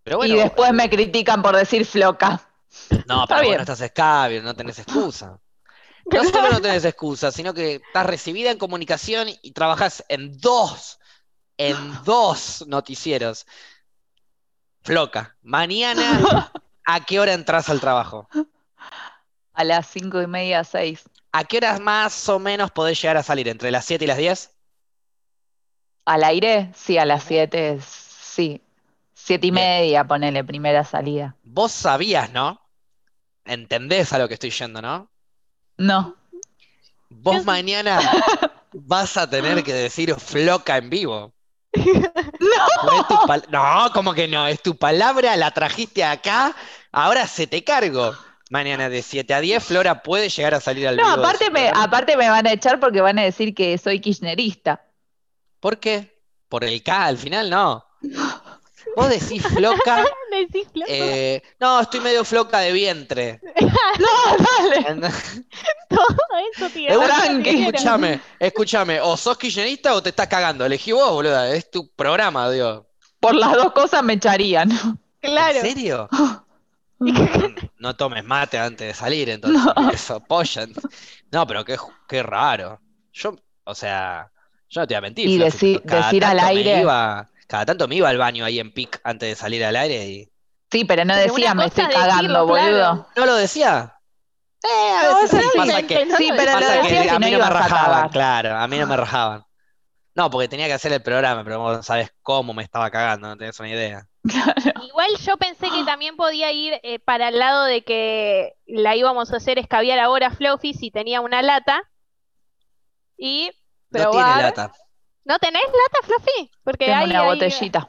Pero bueno, y después me critican por decir floca. no, pero vos no estás escabio, no tenés excusa. No solo no tenés excusa, sino que estás recibida en comunicación y trabajás en dos, en dos noticieros. Floca, mañana, ¿a qué hora entras al trabajo? A las cinco y media, seis. ¿A qué horas más o menos podés llegar a salir? ¿Entre las 7 y las 10? ¿Al aire? Sí, a las siete, sí. Siete y Bien. media, ponele, primera salida. Vos sabías, ¿no? ¿Entendés a lo que estoy yendo, no? No. Vos mañana vas a tener que decir floca en vivo. No. no, como que no, es tu palabra, la trajiste acá, ahora se te cargo. Mañana de 7 a 10, Flora puede llegar a salir al No, vivo aparte me, aparte me van a echar porque van a decir que soy kirchnerista. ¿Por qué? Por el K al final, no. Vos decís floca, Decís floca. eh, no, estoy medio floca de vientre. Dale. Todo eso. Guerrero. escúchame, escúchame, o sos kirchnerista o te estás cagando. Elegí vos, boluda, es tu programa, digo. Por las dos cosas me echarían. Claro. ¿En serio? No, no tomes mate antes de salir, entonces, porque eso apoyan. No, pero qué, qué raro. Yo, o sea, yo no te voy a mentir. Y deci- decir al aire. iba- cada tanto me iba al baño ahí en PIC antes de salir al aire y. Sí, pero no Pero decía me estoy decirlo, cagando, claro. boludo. ¿No lo decía? Eh, a No, veces sí, pasa que, no Sí, lo pero pasa que a no mí no me a rajaban, claro, a mí no me rajaban. No, porque tenía que hacer el programa, pero vos sabes cómo me estaba cagando, no tenés una idea. Igual yo pensé que también podía ir eh, para el lado de que la íbamos a hacer escabiar ahora Fluffy si tenía una lata y No tiene lata. ¿No tenés lata, Fluffy? Porque Tengo hay, una hay- botellita.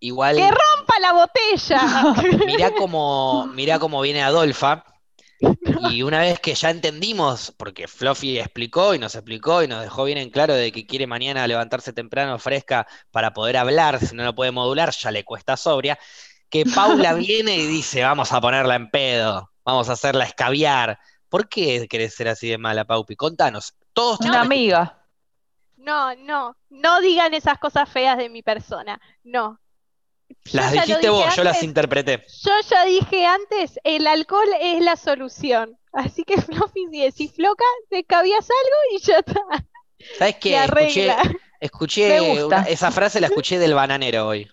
Igual. ¡Que rompa la botella! Mirá cómo, mirá cómo viene Adolfa. Y una vez que ya entendimos, porque Fluffy explicó y nos explicó y nos dejó bien en claro de que quiere mañana levantarse temprano fresca para poder hablar, si no lo puede modular, ya le cuesta sobria, que Paula viene y dice, vamos a ponerla en pedo, vamos a hacerla escabiar. ¿Por qué querés ser así de mala, Paupi? Contanos. Todos Una amiga. No, no, no digan esas cosas feas de mi persona. No. Yo Las dijiste dije vos, yo las antes. interpreté. Yo ya dije antes, el alcohol es la solución. Así que, Fluffy, si decís floca, te escabías algo y ya está. ¿Sabes qué? Escuché, escuché una- esa frase la escuché del bananero hoy.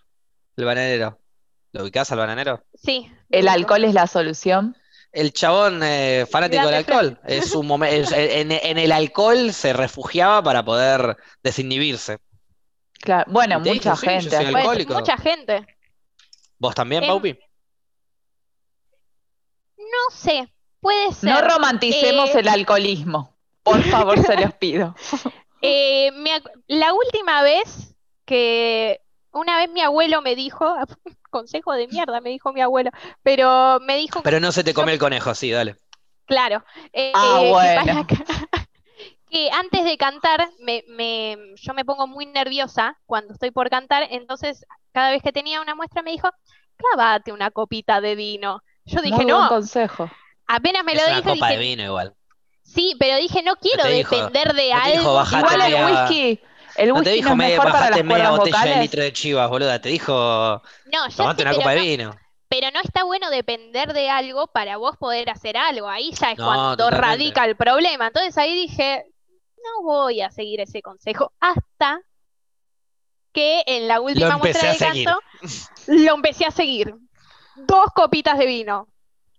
El bananero. ¿Lo ubicás al bananero? Sí. El alcohol es la solución. El chabón eh, fanático del alcohol. Es un momen- es- en, en el alcohol se refugiaba para poder desinhibirse. Claro. Bueno, mucha dijo, sí, yo gente. mucha gente. ¿Vos también, Em, Paupi? No sé, puede ser. No romanticemos Eh, el alcoholismo. Por favor, se los pido. Eh, la última vez que una vez mi abuelo me dijo, consejo de mierda me dijo mi abuelo, pero me dijo, Pero no se te come el conejo, sí, dale. claro, eh, Ah, eh, que bueno. para que antes de cantar me, me- yo me pongo muy nerviosa cuando estoy por cantar, entonces cada vez que tenía una muestra me dijo, clavate una copita de vino. Yo dije, Muy no, buen consejo. apenas me Es lo una dijo, copa de dije, vino igual. sí, pero dije, no quiero te dijo- depender de no dijo, algo. bajate Igual el whisky, el No te whisky dijo no es media, mejor para las media botella de litro de chivas, boluda. Te dijo, No, ya tomate una copa de no- vino. Pero no está bueno depender de algo para vos poder hacer algo. Ahí ya es No, cuando totalmente. radica el problema. Entonces ahí dije, no voy a seguir ese consejo hasta que en la última muestra de canto lo empecé a seguir. Dos copitas de vino.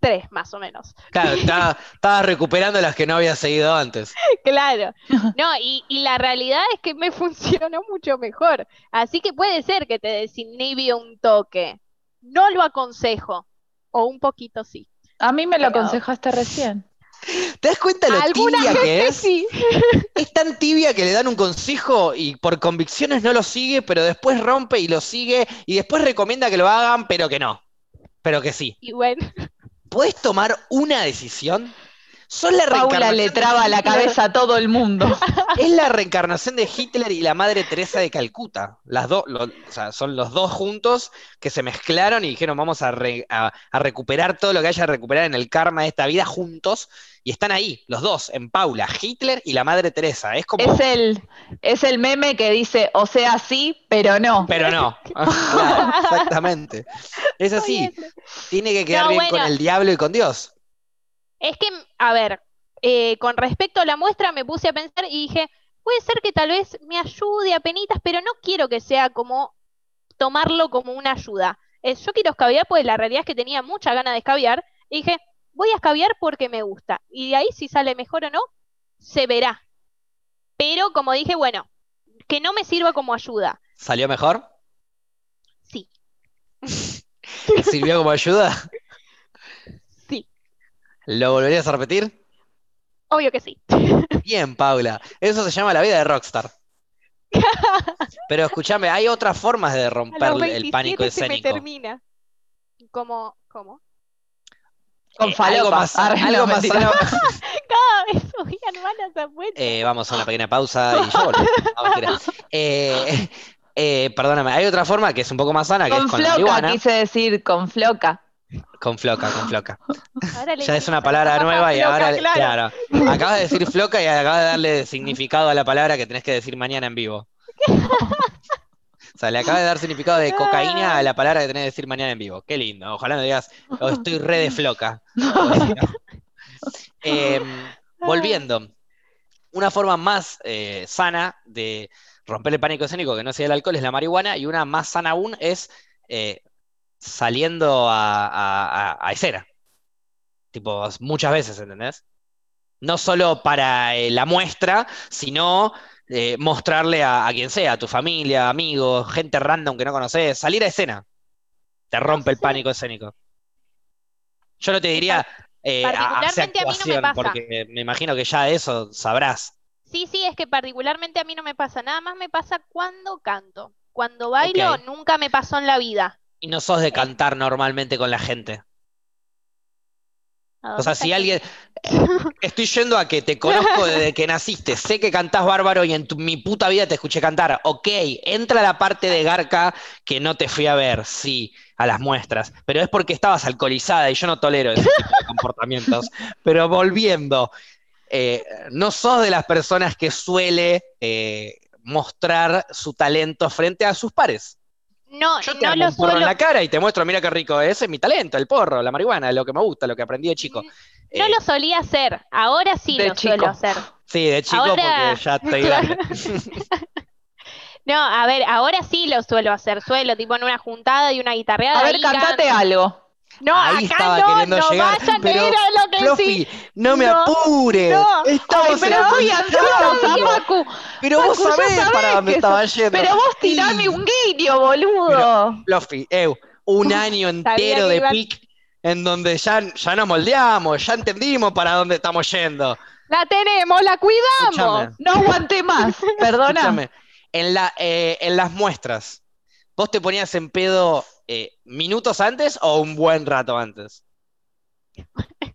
Tres, más o menos. Claro, estaba- estabas recuperando las que no había seguido antes. Claro. No, y, y la realidad es que me funcionó mucho mejor. Así que puede ser que te desinhibe un toque. No lo aconsejo. O un poquito sí. A mí me lo Pero- aconsejaste recién. ¿Te das cuenta lo Alguna tibia que gente es? sí. Es tan tibia que le dan un consejo y por convicciones no lo sigue, pero después rompe y lo sigue y después recomienda que lo hagan, pero que no. Pero que sí. Y bueno, ¿Puedes tomar una decisión? Sos la Paula le traba la cabeza a todo el mundo. Es la reencarnación de Hitler y la madre Teresa de Calcuta. Las dos, lo- o sea, son los dos juntos que se mezclaron y dijeron vamos a, re- a- a recuperar todo lo que haya que recuperar en el karma de esta vida juntos. Y están ahí, los dos, en Paula, Hitler y la madre Teresa. Es como. Es el, es el meme que dice, o sea, sí, pero no. Pero no. Claro, exactamente. Es así. Tiene que quedar No, bien con el diablo y con Dios. Es que, a ver, eh, con respecto a la muestra me puse a pensar y dije, puede ser que tal vez me ayude a penitas, pero no quiero que sea como tomarlo como una ayuda. Eh, yo quiero escabiar porque la realidad es que tenía mucha ganas de escabiar y dije, voy a escabiar porque me gusta. Y de ahí si sale mejor o no, se verá. Pero como dije, bueno, que no me sirva como ayuda. ¿Salió mejor? Sí, ¿Sirvió como ayuda? ¿Lo volverías a repetir? obvio que sí. Bien, Paula. Eso se llama la vida de rockstar. Pero escúchame, hay otras formas de romper el pánico 27 se me escénico. termina. Como, ¿cómo? Con Eh, algo más, algo no, más sano. Cada vez subían más las apuestas. Eh, vamos a una pequeña pausa y yo volvemos. Eh, eh, perdóname, hay otra forma que es un poco más sana, que Con es con la floca, marihuana. quise decir, con floca. Con floca, con floca. Ya es una palabra nueva y floca, ahora, claro. claro. Acabas de decir floca y acabas de darle significado a la palabra que tenés que decir mañana en vivo. O sea, le acabas de dar significado de cocaína a la palabra que tenés que decir mañana en vivo. Qué lindo. Ojalá no digas, "Oh, estoy re de floca. Em, volviendo, una forma más eh, sana de romper el pánico escénico que no sea el alcohol es la marihuana y una más sana aún es eh, saliendo a, a- a- a escena. Tipo, muchas veces, ¿entendés? No solo para eh, la muestra, sino eh, mostrarle a, a quien sea, a tu familia, amigos, gente random que no conoces, salir a escena. Te rompe el pánico escénico. Yo no te diría eh, a- hace particularmente a mí no me pasa. porque me imagino que ya de eso sabrás. Sí, sí, es que particularmente a mí no me pasa. Nada más me pasa cuando canto. Cuando bailo, nunca me pasó en la vida. Y no sos de cantar normalmente con la gente. ¿A O sea, si alguien. Estoy yendo a que te conozco desde que naciste, sé que cantás bárbaro y en tu- mi puta vida te escuché cantar. Ok, entra la parte de Garca que no te fui a ver, sí, a las muestras. Pero es porque estabas alcoholizada y yo no tolero ese tipo de comportamientos. Pero volviendo, eh, no sos de las personas que suele eh, mostrar su talento frente a sus pares. No, Yo te no hago lo un porro en suelo. la cara y te muestro, mira qué rico, ese es mi talento, el porro, la marihuana, lo que me gusta, lo que aprendí de chico. No Eh, lo solía hacer. Ahora sí lo suelo chico. hacer. Sí, de chico Ahora- porque ya estoy grande. No, a ver, ahora sí lo suelo hacer. Suelo, tipo en una juntada y una guitarreada. A ver, cantate algo. No, Ahí acá estaba no, queriendo no llegar, vayan pero, a a lo que Fluffy, sí. no me No, apures. no. Estamos Ay, pero voy. Pacu. Pero vos Pacu, sabés sabés para dónde estaba yendo. Pero vos tirame un guiño, boludo. Fluffy, eu, un año entero de iba- pic en donde ya, ya nos moldeamos, ya entendimos para dónde estamos yendo. La tenemos, la cuidamos. No aguanté más. Perdona. En, la, eh, en las muestras, ¿vos te ponías en pedo eh, minutos antes o un buen rato antes?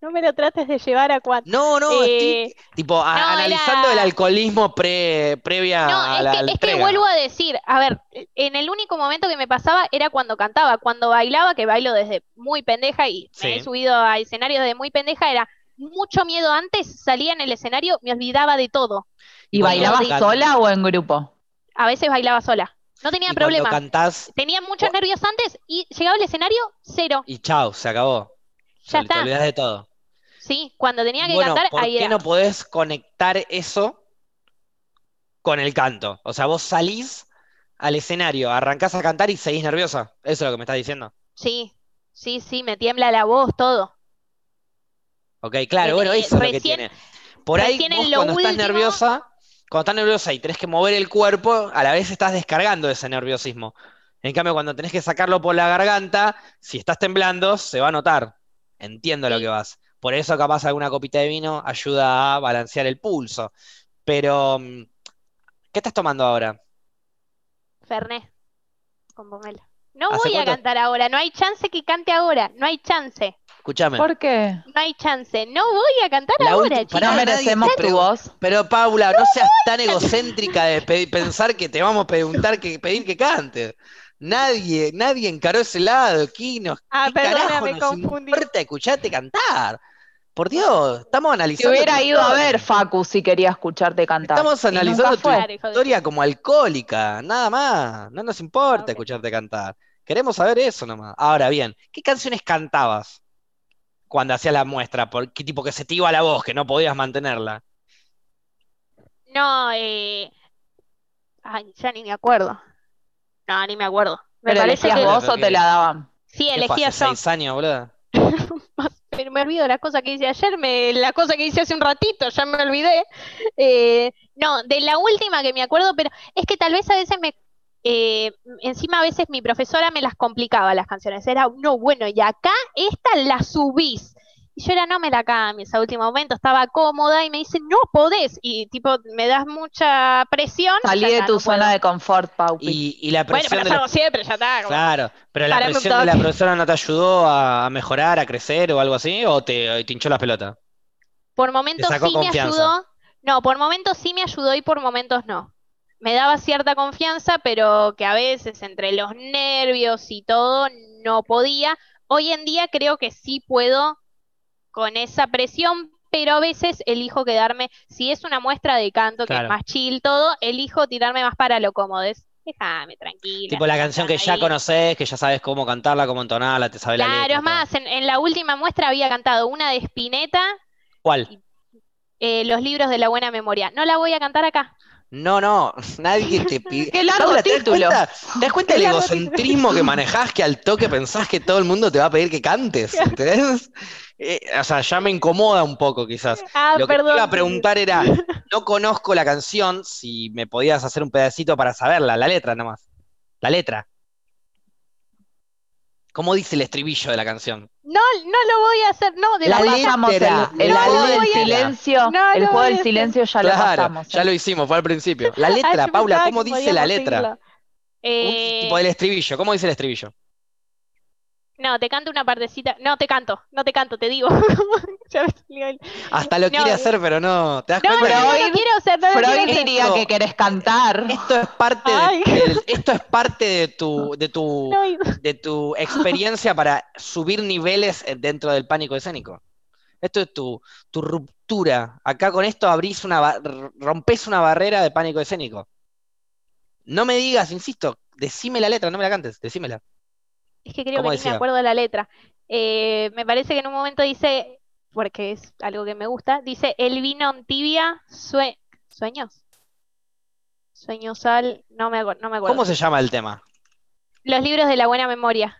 No me lo trates de llevar a cuatro. No, no, Eh, estoy tipo a- no, analizando era- el alcoholismo pre, previa No, a es la, que, a la es que vuelvo a decir, a ver, en el único momento que me pasaba era cuando cantaba, cuando bailaba, que bailo desde muy pendeja y Sí. me he subido a escenarios desde muy pendeja, era mucho miedo antes, salía en el escenario, me olvidaba de todo. ¿Y bailabas sola o en grupo? A veces bailaba sola, no tenía Y problema. cantás Tenía muchos nervios antes y llegaba al escenario, cero. y chao, se acabó. Ya Te- Te está. olvidás de todo. Sí, cuando tenía que Bueno, cantar, ¿por ahí qué era. no podés conectar eso con el canto? O sea, vos salís al escenario, arrancás a cantar y seguís nerviosa. Eso es lo que me estás diciendo. Sí, sí, sí, me tiembla la voz, todo. Ok, claro, bueno, eh, eso es lo que tiene. Por ahí vos cuando estás nerviosa, cuando estás nerviosa y tenés que mover el cuerpo, a la vez estás descargando ese nerviosismo. En cambio, cuando tenés que sacarlo por la garganta, si estás temblando, se va a notar. Entiendo lo que vas. Por eso capaz alguna copita de vino ayuda a balancear el pulso. Pero, mm, ¿qué estás tomando ahora? Ferné, con pomelo. No ¿Hace voy a cantar ahora, no hay chance que cante ahora, no hay chance. Escúchame. ¿Por qué? No hay chance. No voy a cantar La ahora, chicos. No merecemos te tu voz. Pero Paula, no seas tan egocéntrica de pe- pensar que te vamos a preguntar que pedir que cantes. Nadie, nadie encaró ese lado, Kino. Ah, ¿Qué perdona, carajo me nos confundí. importa escucharte cantar? Por Dios, estamos Si analizando. hubiera tu ido a ver, Facu, si quería escucharte cantar. Estamos analizando tu fue. Historia como alcohólica, nada más. No nos importa Ah, escucharte cantar. Queremos saber eso nomás. Ahora bien, ¿qué canciones cantabas cuando hacías la muestra? ¿Por qué tipo que se te iba la voz, que no podías mantenerla? No, eh... Ay, ya ni me acuerdo. No, ni me acuerdo. Me ¿Pero parece elegías que vos o te la daban? sí, ¿Qué fue, elegía yo. seis años, boludo? Pero me olvido las cosas que hice ayer, me, las cosas que hice hace un ratito, ya me olvidé. Eh, no, de la última que me acuerdo, pero es que tal vez a veces me, eh, encima a veces mi profesora me las complicaba las canciones. Era, no, bueno, y acá esta la subís. Y yo era, no me la cambies. A último momento estaba cómoda y me dice, no podés. Y tipo, me das mucha presión. Salí ya de tu no puedo. zona de confort, Paupi. Y, y la Bueno, presión pero de la- siempre, ya está. como- Claro, pero la presión de la profesora no te ayudó a, mejorar, a crecer o algo así, o te, te hinchó las pelotas. Por momentos sí me ayudó. No, por momentos sí me ayudó y por momentos no. Me daba cierta confianza, pero que a veces entre los nervios y todo no podía. Hoy en día creo que sí puedo con esa presión, pero a veces elijo quedarme, si es una muestra de canto que Claro. es más chill todo, elijo tirarme más para lo cómodo. Es, déjame tranquila. Tipo la canción que ya conoces, que ya sabes cómo cantarla, cómo entonarla, te sabes la Claro, letra. es más, en, en la última muestra había cantado una de Spinetta, ¿Cuál? eh, Los libros de la buena memoria. No la voy a cantar acá. No, no, nadie te pide. Qué largo Paula, ¿te das título. cuenta, ¿te das cuenta Qué del egocentrismo que manejás que al toque pensás que todo el mundo te va a pedir que cantes? ¿Entendés? Eh, o sea, ya me incomoda un poco quizás. Ah, Lo que te iba a preguntar era, no conozco la canción, si me podías hacer un pedacito para saberla, la letra nomás. La letra. ¿Cómo dice el estribillo de la canción? No, no lo voy a hacer, no, de La Lo letra. pasamos el, letra. el No lo del silencio. No el lo juego del silencio ya lo Claro, pasamos. ya ¿eh? lo hicimos, fue al principio. La letra, Paula, ¿cómo dice la letra? Un Eh, tipo del estribillo, ¿cómo dice el estribillo? No, te canto una partecita. No, te canto, no te canto, te digo. Hasta lo No, quiere eh. hacer, pero no. ¿Te das No, no, cuenta no, que Freud- no quiero hacer, no lo quiero Freud hacer. diría que querés cantar. esto es parte de, esto es parte de tu, de tu, de tu experiencia para subir niveles eh, dentro del pánico escénico. Esto es tu, tu ruptura. Acá con esto abrís una ba- r- rompés una barrera de pánico escénico. No me digas, insisto, decime la letra, no me la cantes, decímela. Es que creo ¿Cómo que ni decía? me acuerdo de la letra. Eh, me parece que en un momento dice, porque es algo que me gusta, dice, el vino en tibia, sue- sueños. Sueños al, no me, no me acuerdo. ¿Cómo se llama el tema? Los libros de la buena memoria.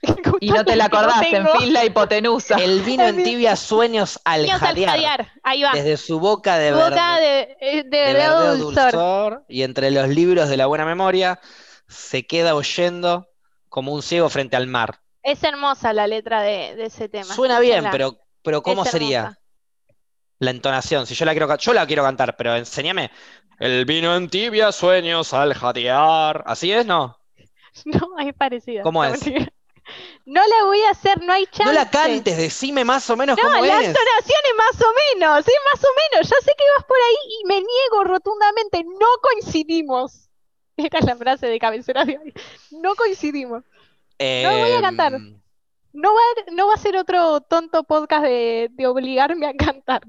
Y no te la acordás, en fin la hipotenusa. El vino en tibia, sueños al Sueños al jadear. Ahí va. Desde su boca de Boca verde- de, eh, de de dulzor. dulzor, y entre los libros de la buena memoria se queda oyendo como un ciego frente al mar. Es hermosa la letra de, de ese tema. Suena bien, pero, pero ¿cómo sería la entonación? Si yo la quiero, yo la quiero cantar, pero enséñame. El vino en tibia, sueños al jadear. ¿Así es? No. No, es parecida. ¿Cómo No, es? mentira. No la voy a hacer, no hay chance. No la cantes, decime más o menos No, cómo la es. entonación es más o menos, es más o menos. Ya sé que vas por ahí y me niego rotundamente. No coincidimos. Era la frase de cabecera de hoy. No coincidimos. no voy a cantar. Em, No va, no va a ser otro tonto podcast de, de obligarme a cantar.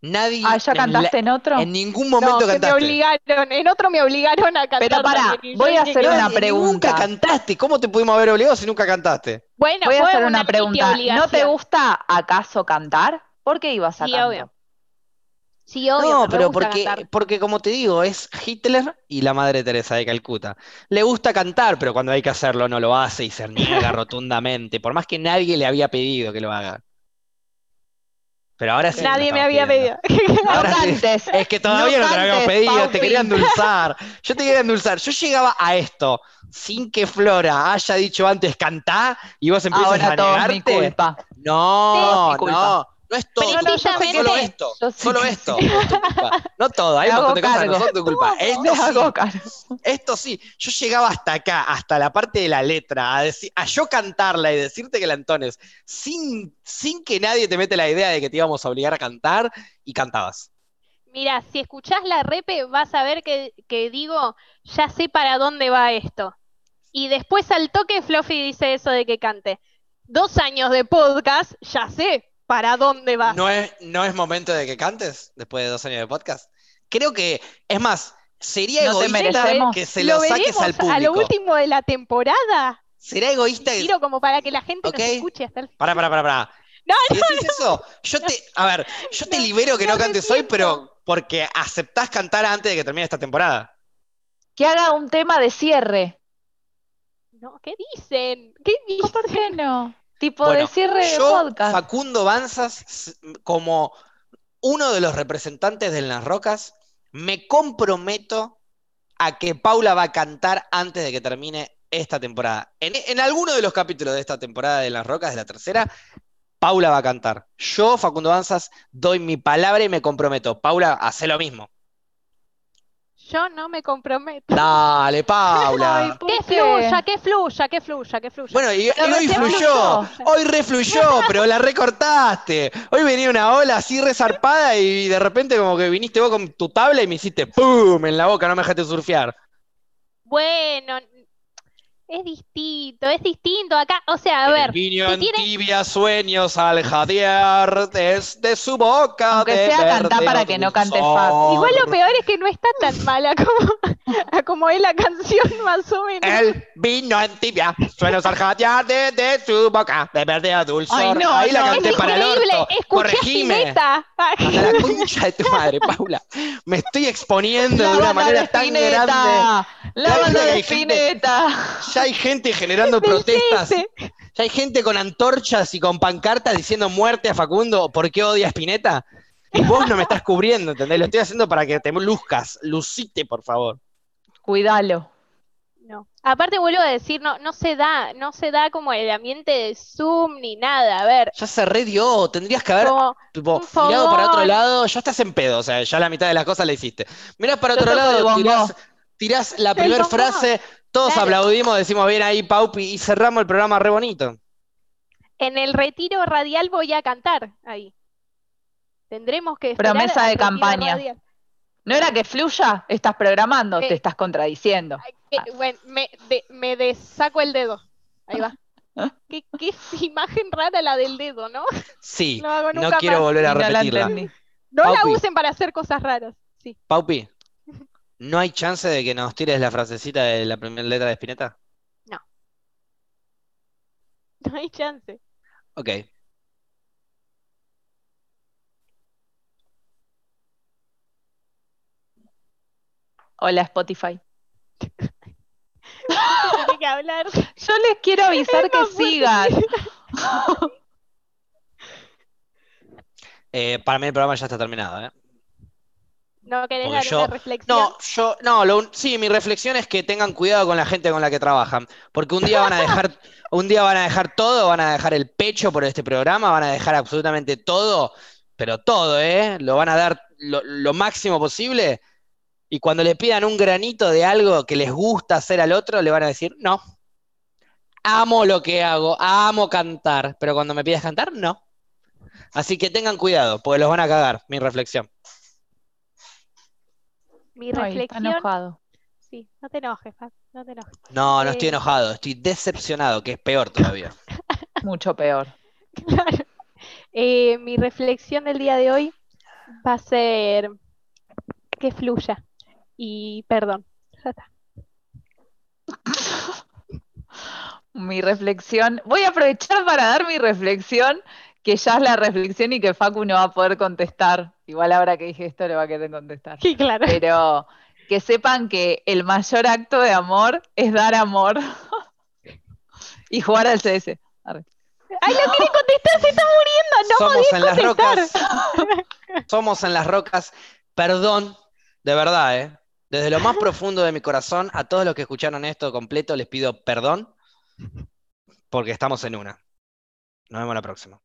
Nadie Ah, ¿ya en la- cantaste en otro? en ningún No, momento que me cantaste. obligaron. En otro me obligaron a cantar. Pero pará, voy a hacer una pregunta. Nunca cantaste. ¿Cómo te pudimos haber obligado si nunca cantaste? Bueno, Voy a hacer una pregunta. ¿No te gusta acaso cantar? ¿Por qué ibas a Sí, canto? obvio. Sí, obvio, No, pero gusta porque, cantar. porque como te digo, es Hitler y la Madre Teresa de Calcuta. Le gusta cantar, pero cuando hay que hacerlo no lo hace y se niega rotundamente, por más que nadie le había pedido que lo haga. Pero ahora sí Nadie me había pidiendo. pedido. No sí. cantes. Es que todavía no, te lo habíamos pedido, te quería endulzar. Yo te quería endulzar. Yo llegaba a esto sin que Flora haya dicho antes cantá y vos empiezas Ahora a todo es mi negarte. culpa. No, Todo es mi culpa. no, No es todo, no, solo esto, solo esto. no es tu culpa. No todo, hay un montón de cosas que no son tu culpa. Esto sí, esto sí. Yo llegaba hasta acá, hasta la parte de la letra, a, decir, a yo cantarla y decirte que la entones, sin, sin que nadie te mete la idea de que te íbamos a obligar a cantar, y cantabas. Mira, si escuchás la repe, vas a ver que, que digo, ya sé para dónde va esto. Y después al toque Fluffy dice eso de que cante. Dos años de podcast, ya sé para dónde va. ¿No es, ¿No es momento de que cantes después de dos años de podcast? Creo que, es más, sería No egoísta que se lo lo saques al a lo público. último de la temporada. Será egoísta que... Tiro como para que la gente nos escuche hasta el Pará, pará, pará, pará. No, si decís eso, yo te, a ver, yo te No, libero que no cantes hoy, pero porque aceptás cantar antes de que termine esta temporada. Que haga un tema de cierre. No, ¿qué dicen? ¿Qué ¿O ¿Por qué dicen? no? Tipo Bueno, de cierre de yo, podcast. Facundo Banzas, como uno de los representantes de Las Rocas, me comprometo a que Paula va a cantar antes de que termine esta temporada. En, en alguno de los capítulos de esta temporada de Las Rocas, de la tercera, Paula va a cantar. Yo, Facundo Banzas, doy mi palabra y me comprometo. Paula, hace lo mismo. Yo no me comprometo. Dale, Paula. Ay, ¿por Que qué? fluya, que fluya, que fluya, que fluya. Bueno, y, y hoy fluyó. hoy refluyó, pero la recortaste. Hoy venía una ola así resarpada y de repente como que viniste vos con tu tabla y me hiciste ¡pum! en la boca, no me dejaste surfear. Bueno, es distinto, es distinto acá. O sea, a El ver, vino si en tibia sueños al jadear desde su boca Aunque de sea cantá verde para que no cante. Facu. igual lo peor es que no está tan mala como, como es la canción, más o menos. El vino en tibia, sueños al jadear desde su boca de verde a dulzor. Ay, no, Ahí la canté es para el orto. escuché a Corregime. Anda la concha de tu madre, Paula. Me estoy exponiendo La de una manera de tan grande. La banda de Spinetta. Ya hay gente generando protestas. Ya hay gente con antorchas y con pancartas diciendo muerte a Facundo. ¿Por qué odia a Spinetta? Y vos no me estás cubriendo, ¿entendés? Lo estoy haciendo para que te luzcas. Lucite, por favor. Cuídalo. No. Aparte vuelvo a decir, no, no se da, no se da como el ambiente de Zoom ni nada. A ver, Ya se redió. Tendrías que haber tipo, mirado para otro lado. Ya estás en pedo. O sea, ya la mitad de las cosas la hiciste. Mirás para otro lado, tirás, tirás la primera bongo. frase. Todos Claro. aplaudimos, decimos bien ahí, Paupi, y cerramos el programa re bonito. en el retiro radial voy a cantar ahí. Tendremos que esperar Promesa de retiro campaña. radial. ¿No era que fluya? Estás programando, Eh. te estás contradiciendo. Que- bueno, me, de- me desaco el dedo. Ahí va. ¿Qué, qué imagen rara la del dedo, ¿no? Sí, No hago no nunca quiero más. volver a Y no la repetirla. No la usen para hacer cosas raras. Sí. Paupi, ¿no hay chance de que nos tires la frasecita de la primera letra de Spinetta? No hay chance. Ok. Hola Spotify. Tiene que hablar. Yo les quiero avisar que sigan. Eh, para mí el programa ya está terminado, ¿eh? No querés dar yo- una reflexión. No, yo, no, lo sí, mi reflexión es que tengan cuidado con la gente con la que trabajan, porque un día van a dejar, un día van a dejar todo, van a dejar el pecho por este programa, van a dejar absolutamente todo, pero todo, ¿eh? Lo van a dar lo, lo máximo posible, y cuando le pidan un granito de algo que les gusta hacer al otro, le van a decir, no, amo lo que hago, amo cantar, pero cuando me pidas cantar, no. Así que tengan cuidado, porque los van a cagar, mi reflexión. Mi está reflexión. enojado. Sí, no te enojes, Fab, no te enojes. No, no estoy Eh. enojado, estoy decepcionado, que es peor todavía. Mucho peor. Claro. Eh, mi reflexión del día de hoy va a ser que fluya. Y perdón. Ya está. Mi reflexión. Voy a aprovechar para dar mi reflexión, que ya es la reflexión y que Facu no va a poder contestar. Igual ahora que dije esto le va a querer contestar. Sí, claro. Pero que sepan que el mayor acto de amor es dar amor y jugar al CS. Arre. ¡Ay, lo quiere contestar! ¡Se está muriendo! ¡No Somos en las contestar! rocas. Somos en las rocas. Perdón, de verdad, ¿eh? Desde lo más profundo de mi corazón, a todos los que escucharon esto completo, les pido perdón, porque estamos en una. Nos vemos la próxima.